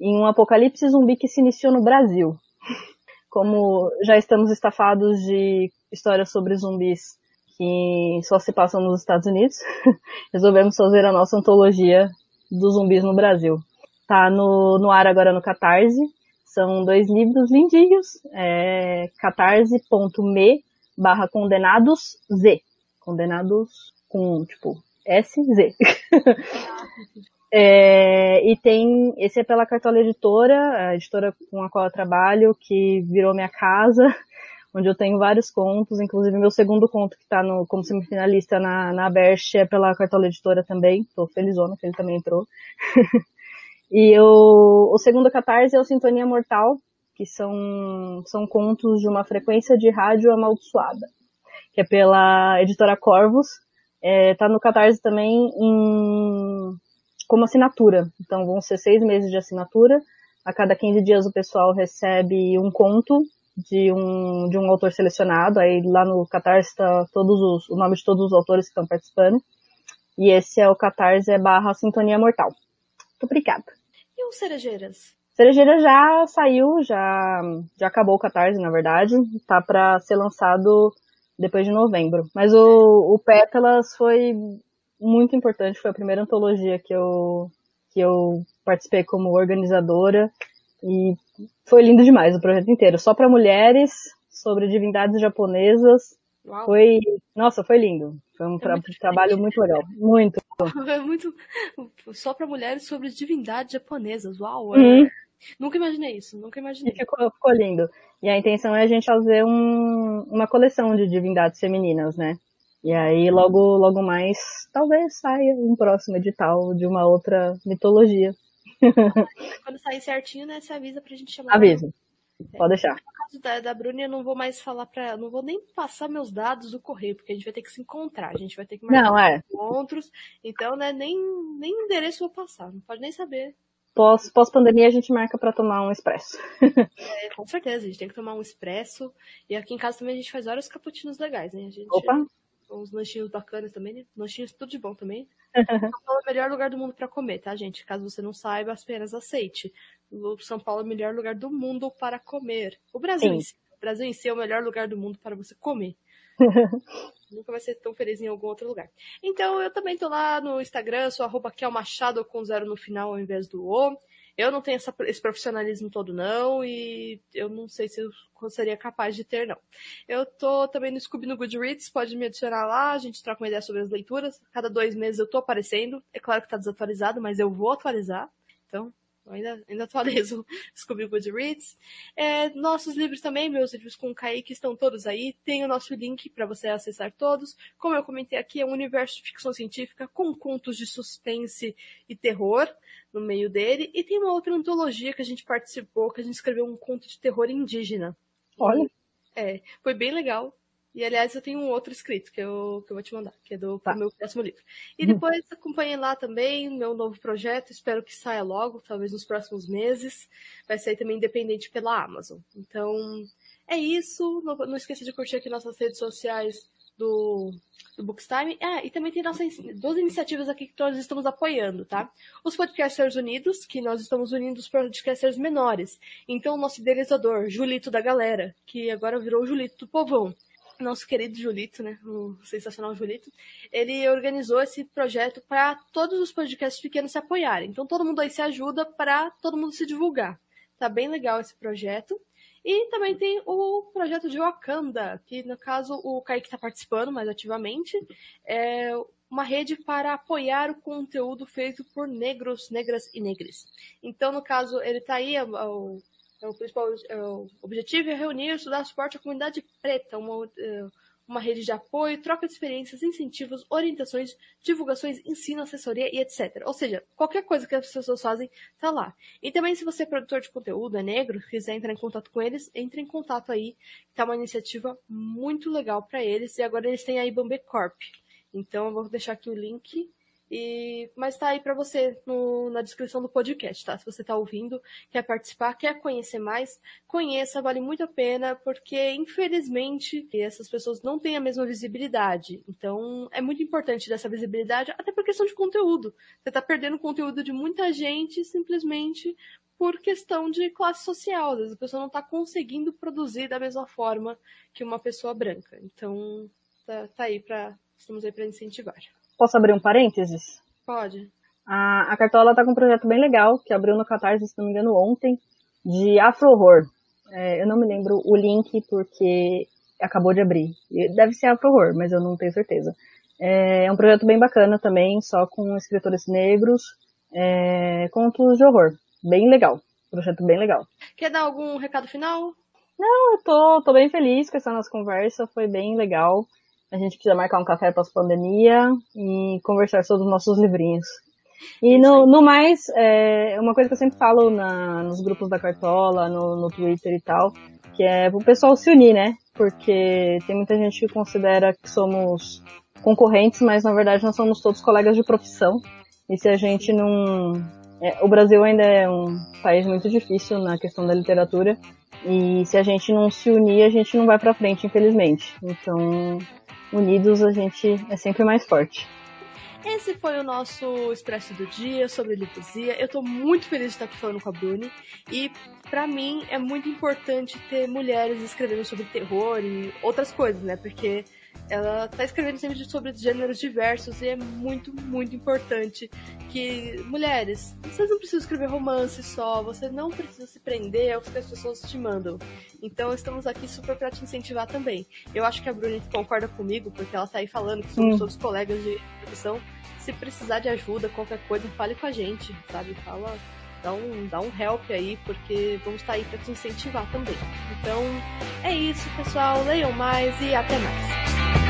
em um apocalipse zumbi que se iniciou no Brasil como já estamos estafados de histórias sobre zumbis que só se passam nos Estados Unidos, resolvemos fazer a nossa antologia dos zumbis no Brasil. Tá no, no ar agora no Catarse. São dois livros lindinhos. É catarse.me barra condenados Z. Condenados com, tipo, S, Z. É, e tem, esse é pela Cartola Editora, a editora com a qual eu trabalho, que virou minha casa, onde eu tenho vários contos, inclusive meu segundo conto que está como semifinalista na, na Berch é pela Cartola Editora também, tô felizona que ele também entrou. e eu, o segundo catarse é o Sintonia Mortal, que são, são contos de uma frequência de rádio amaldiçoada, que é pela editora Corvos, é, tá no Catarse também em como assinatura. Então vão ser seis meses de assinatura. A cada 15 dias o pessoal recebe um conto de um, de um autor selecionado. Aí lá no Catarse está todos os, o nome de todos os autores que estão participando. E esse é o Catarse barra Sintonia Mortal. Muito obrigada. E os Cerejeiras? Cerejeira já saiu, já, já acabou o Catarse, na verdade. Tá para ser lançado depois de novembro. Mas o, o Pétalas foi muito importante, foi a primeira antologia que eu, que eu participei como organizadora e foi lindo demais o projeto inteiro. Só para mulheres, sobre divindades japonesas. Uau. Foi, nossa, foi lindo. Foi um é tra trabalho muito legal. Muito. É muito, só para mulheres sobre divindades japonesas. Uau. É... Uhum. Nunca imaginei isso, nunca imaginei. E ficou, ficou lindo. E a intenção é a gente fazer um, uma coleção de divindades femininas, né? E aí logo, logo mais, talvez saia um próximo edital de uma outra mitologia. Quando sair certinho, né, você avisa pra gente chamar. Avisa. É. Pode deixar. No caso da, da Bruna, eu não vou mais falar pra ela, não vou nem passar meus dados do correio, porque a gente vai ter que se encontrar, a gente vai ter que marcar não, é. encontros. Então, né, nem, nem endereço vou passar, não pode nem saber. Pós, pós-pandemia a gente marca para tomar um expresso. é, com certeza, a gente tem que tomar um expresso. E aqui em casa também a gente faz vários cappuccinos legais, né? A gente, Opa! Uns lanchinhos bacanas também, né? Lanchinhos tudo de bom também. São Paulo é o melhor lugar do mundo para comer, tá, gente? Caso você não saiba, apenas aceite. O São Paulo é o melhor lugar do mundo para comer. O Brasil em si. O Brasil em si é o melhor lugar do mundo para você comer. Nunca vai ser tão feliz em algum outro lugar. Então, eu também tô lá no Instagram, sou arroba Machado com zero no final ao invés do O. Eu não tenho essa, esse profissionalismo todo, não, e eu não sei se eu seria capaz de ter, não. Eu tô também no Scooby no Goodreads, pode me adicionar lá, a gente troca uma ideia sobre as leituras. Cada dois meses eu tô aparecendo. É claro que tá desatualizado, mas eu vou atualizar. Então, eu ainda, ainda atualizo Scooby Goodreads. É, nossos livros também, meus livros com o Kaique estão todos aí. Tem o nosso link para você acessar todos. Como eu comentei aqui, é um universo de ficção científica com contos de suspense e terror no meio dele. E tem uma outra antologia que a gente participou, que a gente escreveu um conto de terror indígena. Olha. É, foi bem legal. E aliás, eu tenho um outro escrito que eu, que eu vou te mandar, que é do tá. meu próximo livro. E uhum. depois acompanhe lá também meu novo projeto, espero que saia logo, talvez nos próximos meses. Vai sair também independente pela Amazon. Então, é isso. Não, não esqueça de curtir aqui nossas redes sociais do, do Bookstime. Ah, e também tem nossas duas iniciativas aqui que nós estamos apoiando, tá? Os Podcasters Unidos, que nós estamos unindo os podcasters menores. Então, o nosso idealizador, Julito da Galera, que agora virou Julito do Povão nosso querido Julito, né, o sensacional Julito, ele organizou esse projeto para todos os podcasts pequenos se apoiarem. Então todo mundo aí se ajuda para todo mundo se divulgar. Tá bem legal esse projeto. E também tem o projeto de Wakanda, que no caso o Kaique está participando mais ativamente. É uma rede para apoiar o conteúdo feito por negros, negras e negres. Então, no caso, ele está aí, o então, o principal é, o objetivo é reunir e estudar suporte à comunidade preta, uma, é, uma rede de apoio, troca de experiências, incentivos, orientações, divulgações, ensino, assessoria e etc. Ou seja, qualquer coisa que as pessoas fazem tá lá. E também se você é produtor de conteúdo, é negro, quiser entrar em contato com eles, entre em contato aí. Tá uma iniciativa muito legal para eles e agora eles têm a Ibambe Corp. Então eu vou deixar aqui o link e, mas tá aí para você no, na descrição do podcast, tá? Se você tá ouvindo, quer participar, quer conhecer mais, conheça, vale muito a pena, porque infelizmente essas pessoas não têm a mesma visibilidade. Então é muito importante dessa visibilidade, até por questão de conteúdo. Você tá perdendo conteúdo de muita gente simplesmente por questão de classe social. Às vezes a pessoa não está conseguindo produzir da mesma forma que uma pessoa branca. Então tá, tá aí para estamos aí para incentivar. Posso abrir um parênteses? Pode. A, a Cartola tá com um projeto bem legal, que abriu no Catarse, se não me engano, ontem, de afro-horror. É, eu não me lembro o link porque acabou de abrir. Deve ser afro-horror, mas eu não tenho certeza. É, é um projeto bem bacana também, só com escritores negros, é, contos de horror. Bem legal. Projeto bem legal. Quer dar algum recado final? Não, eu tô, tô bem feliz com essa nossa conversa, foi bem legal. A gente precisa marcar um café pós-pandemia e conversar sobre os nossos livrinhos. E no, no mais, é uma coisa que eu sempre falo na, nos grupos da Cartola, no, no Twitter e tal, que é o pessoal se unir, né? Porque tem muita gente que considera que somos concorrentes, mas na verdade nós somos todos colegas de profissão. E se a gente não. É, o Brasil ainda é um país muito difícil na questão da literatura. E se a gente não se unir, a gente não vai pra frente, infelizmente. Então, unidos a gente é sempre mais forte. Esse foi o nosso Expresso do Dia sobre livrosia. Eu tô muito feliz de estar aqui falando com a Bruni. E para mim é muito importante ter mulheres escrevendo sobre terror e outras coisas, né? Porque ela tá escrevendo sempre sobre gêneros diversos e é muito, muito importante que mulheres, vocês não precisam escrever romance só, você não precisa se prender ao que as pessoas te mandam. Então estamos aqui super para te incentivar também. Eu acho que a Bruni concorda comigo, porque ela tá aí falando que somos hum. todos colegas de profissão. Se precisar de ajuda, qualquer coisa, fale com a gente, sabe? Fala, dá um, dá um help aí, porque vamos estar tá aí para te incentivar também. Então, é isso, pessoal. Leiam mais e até mais.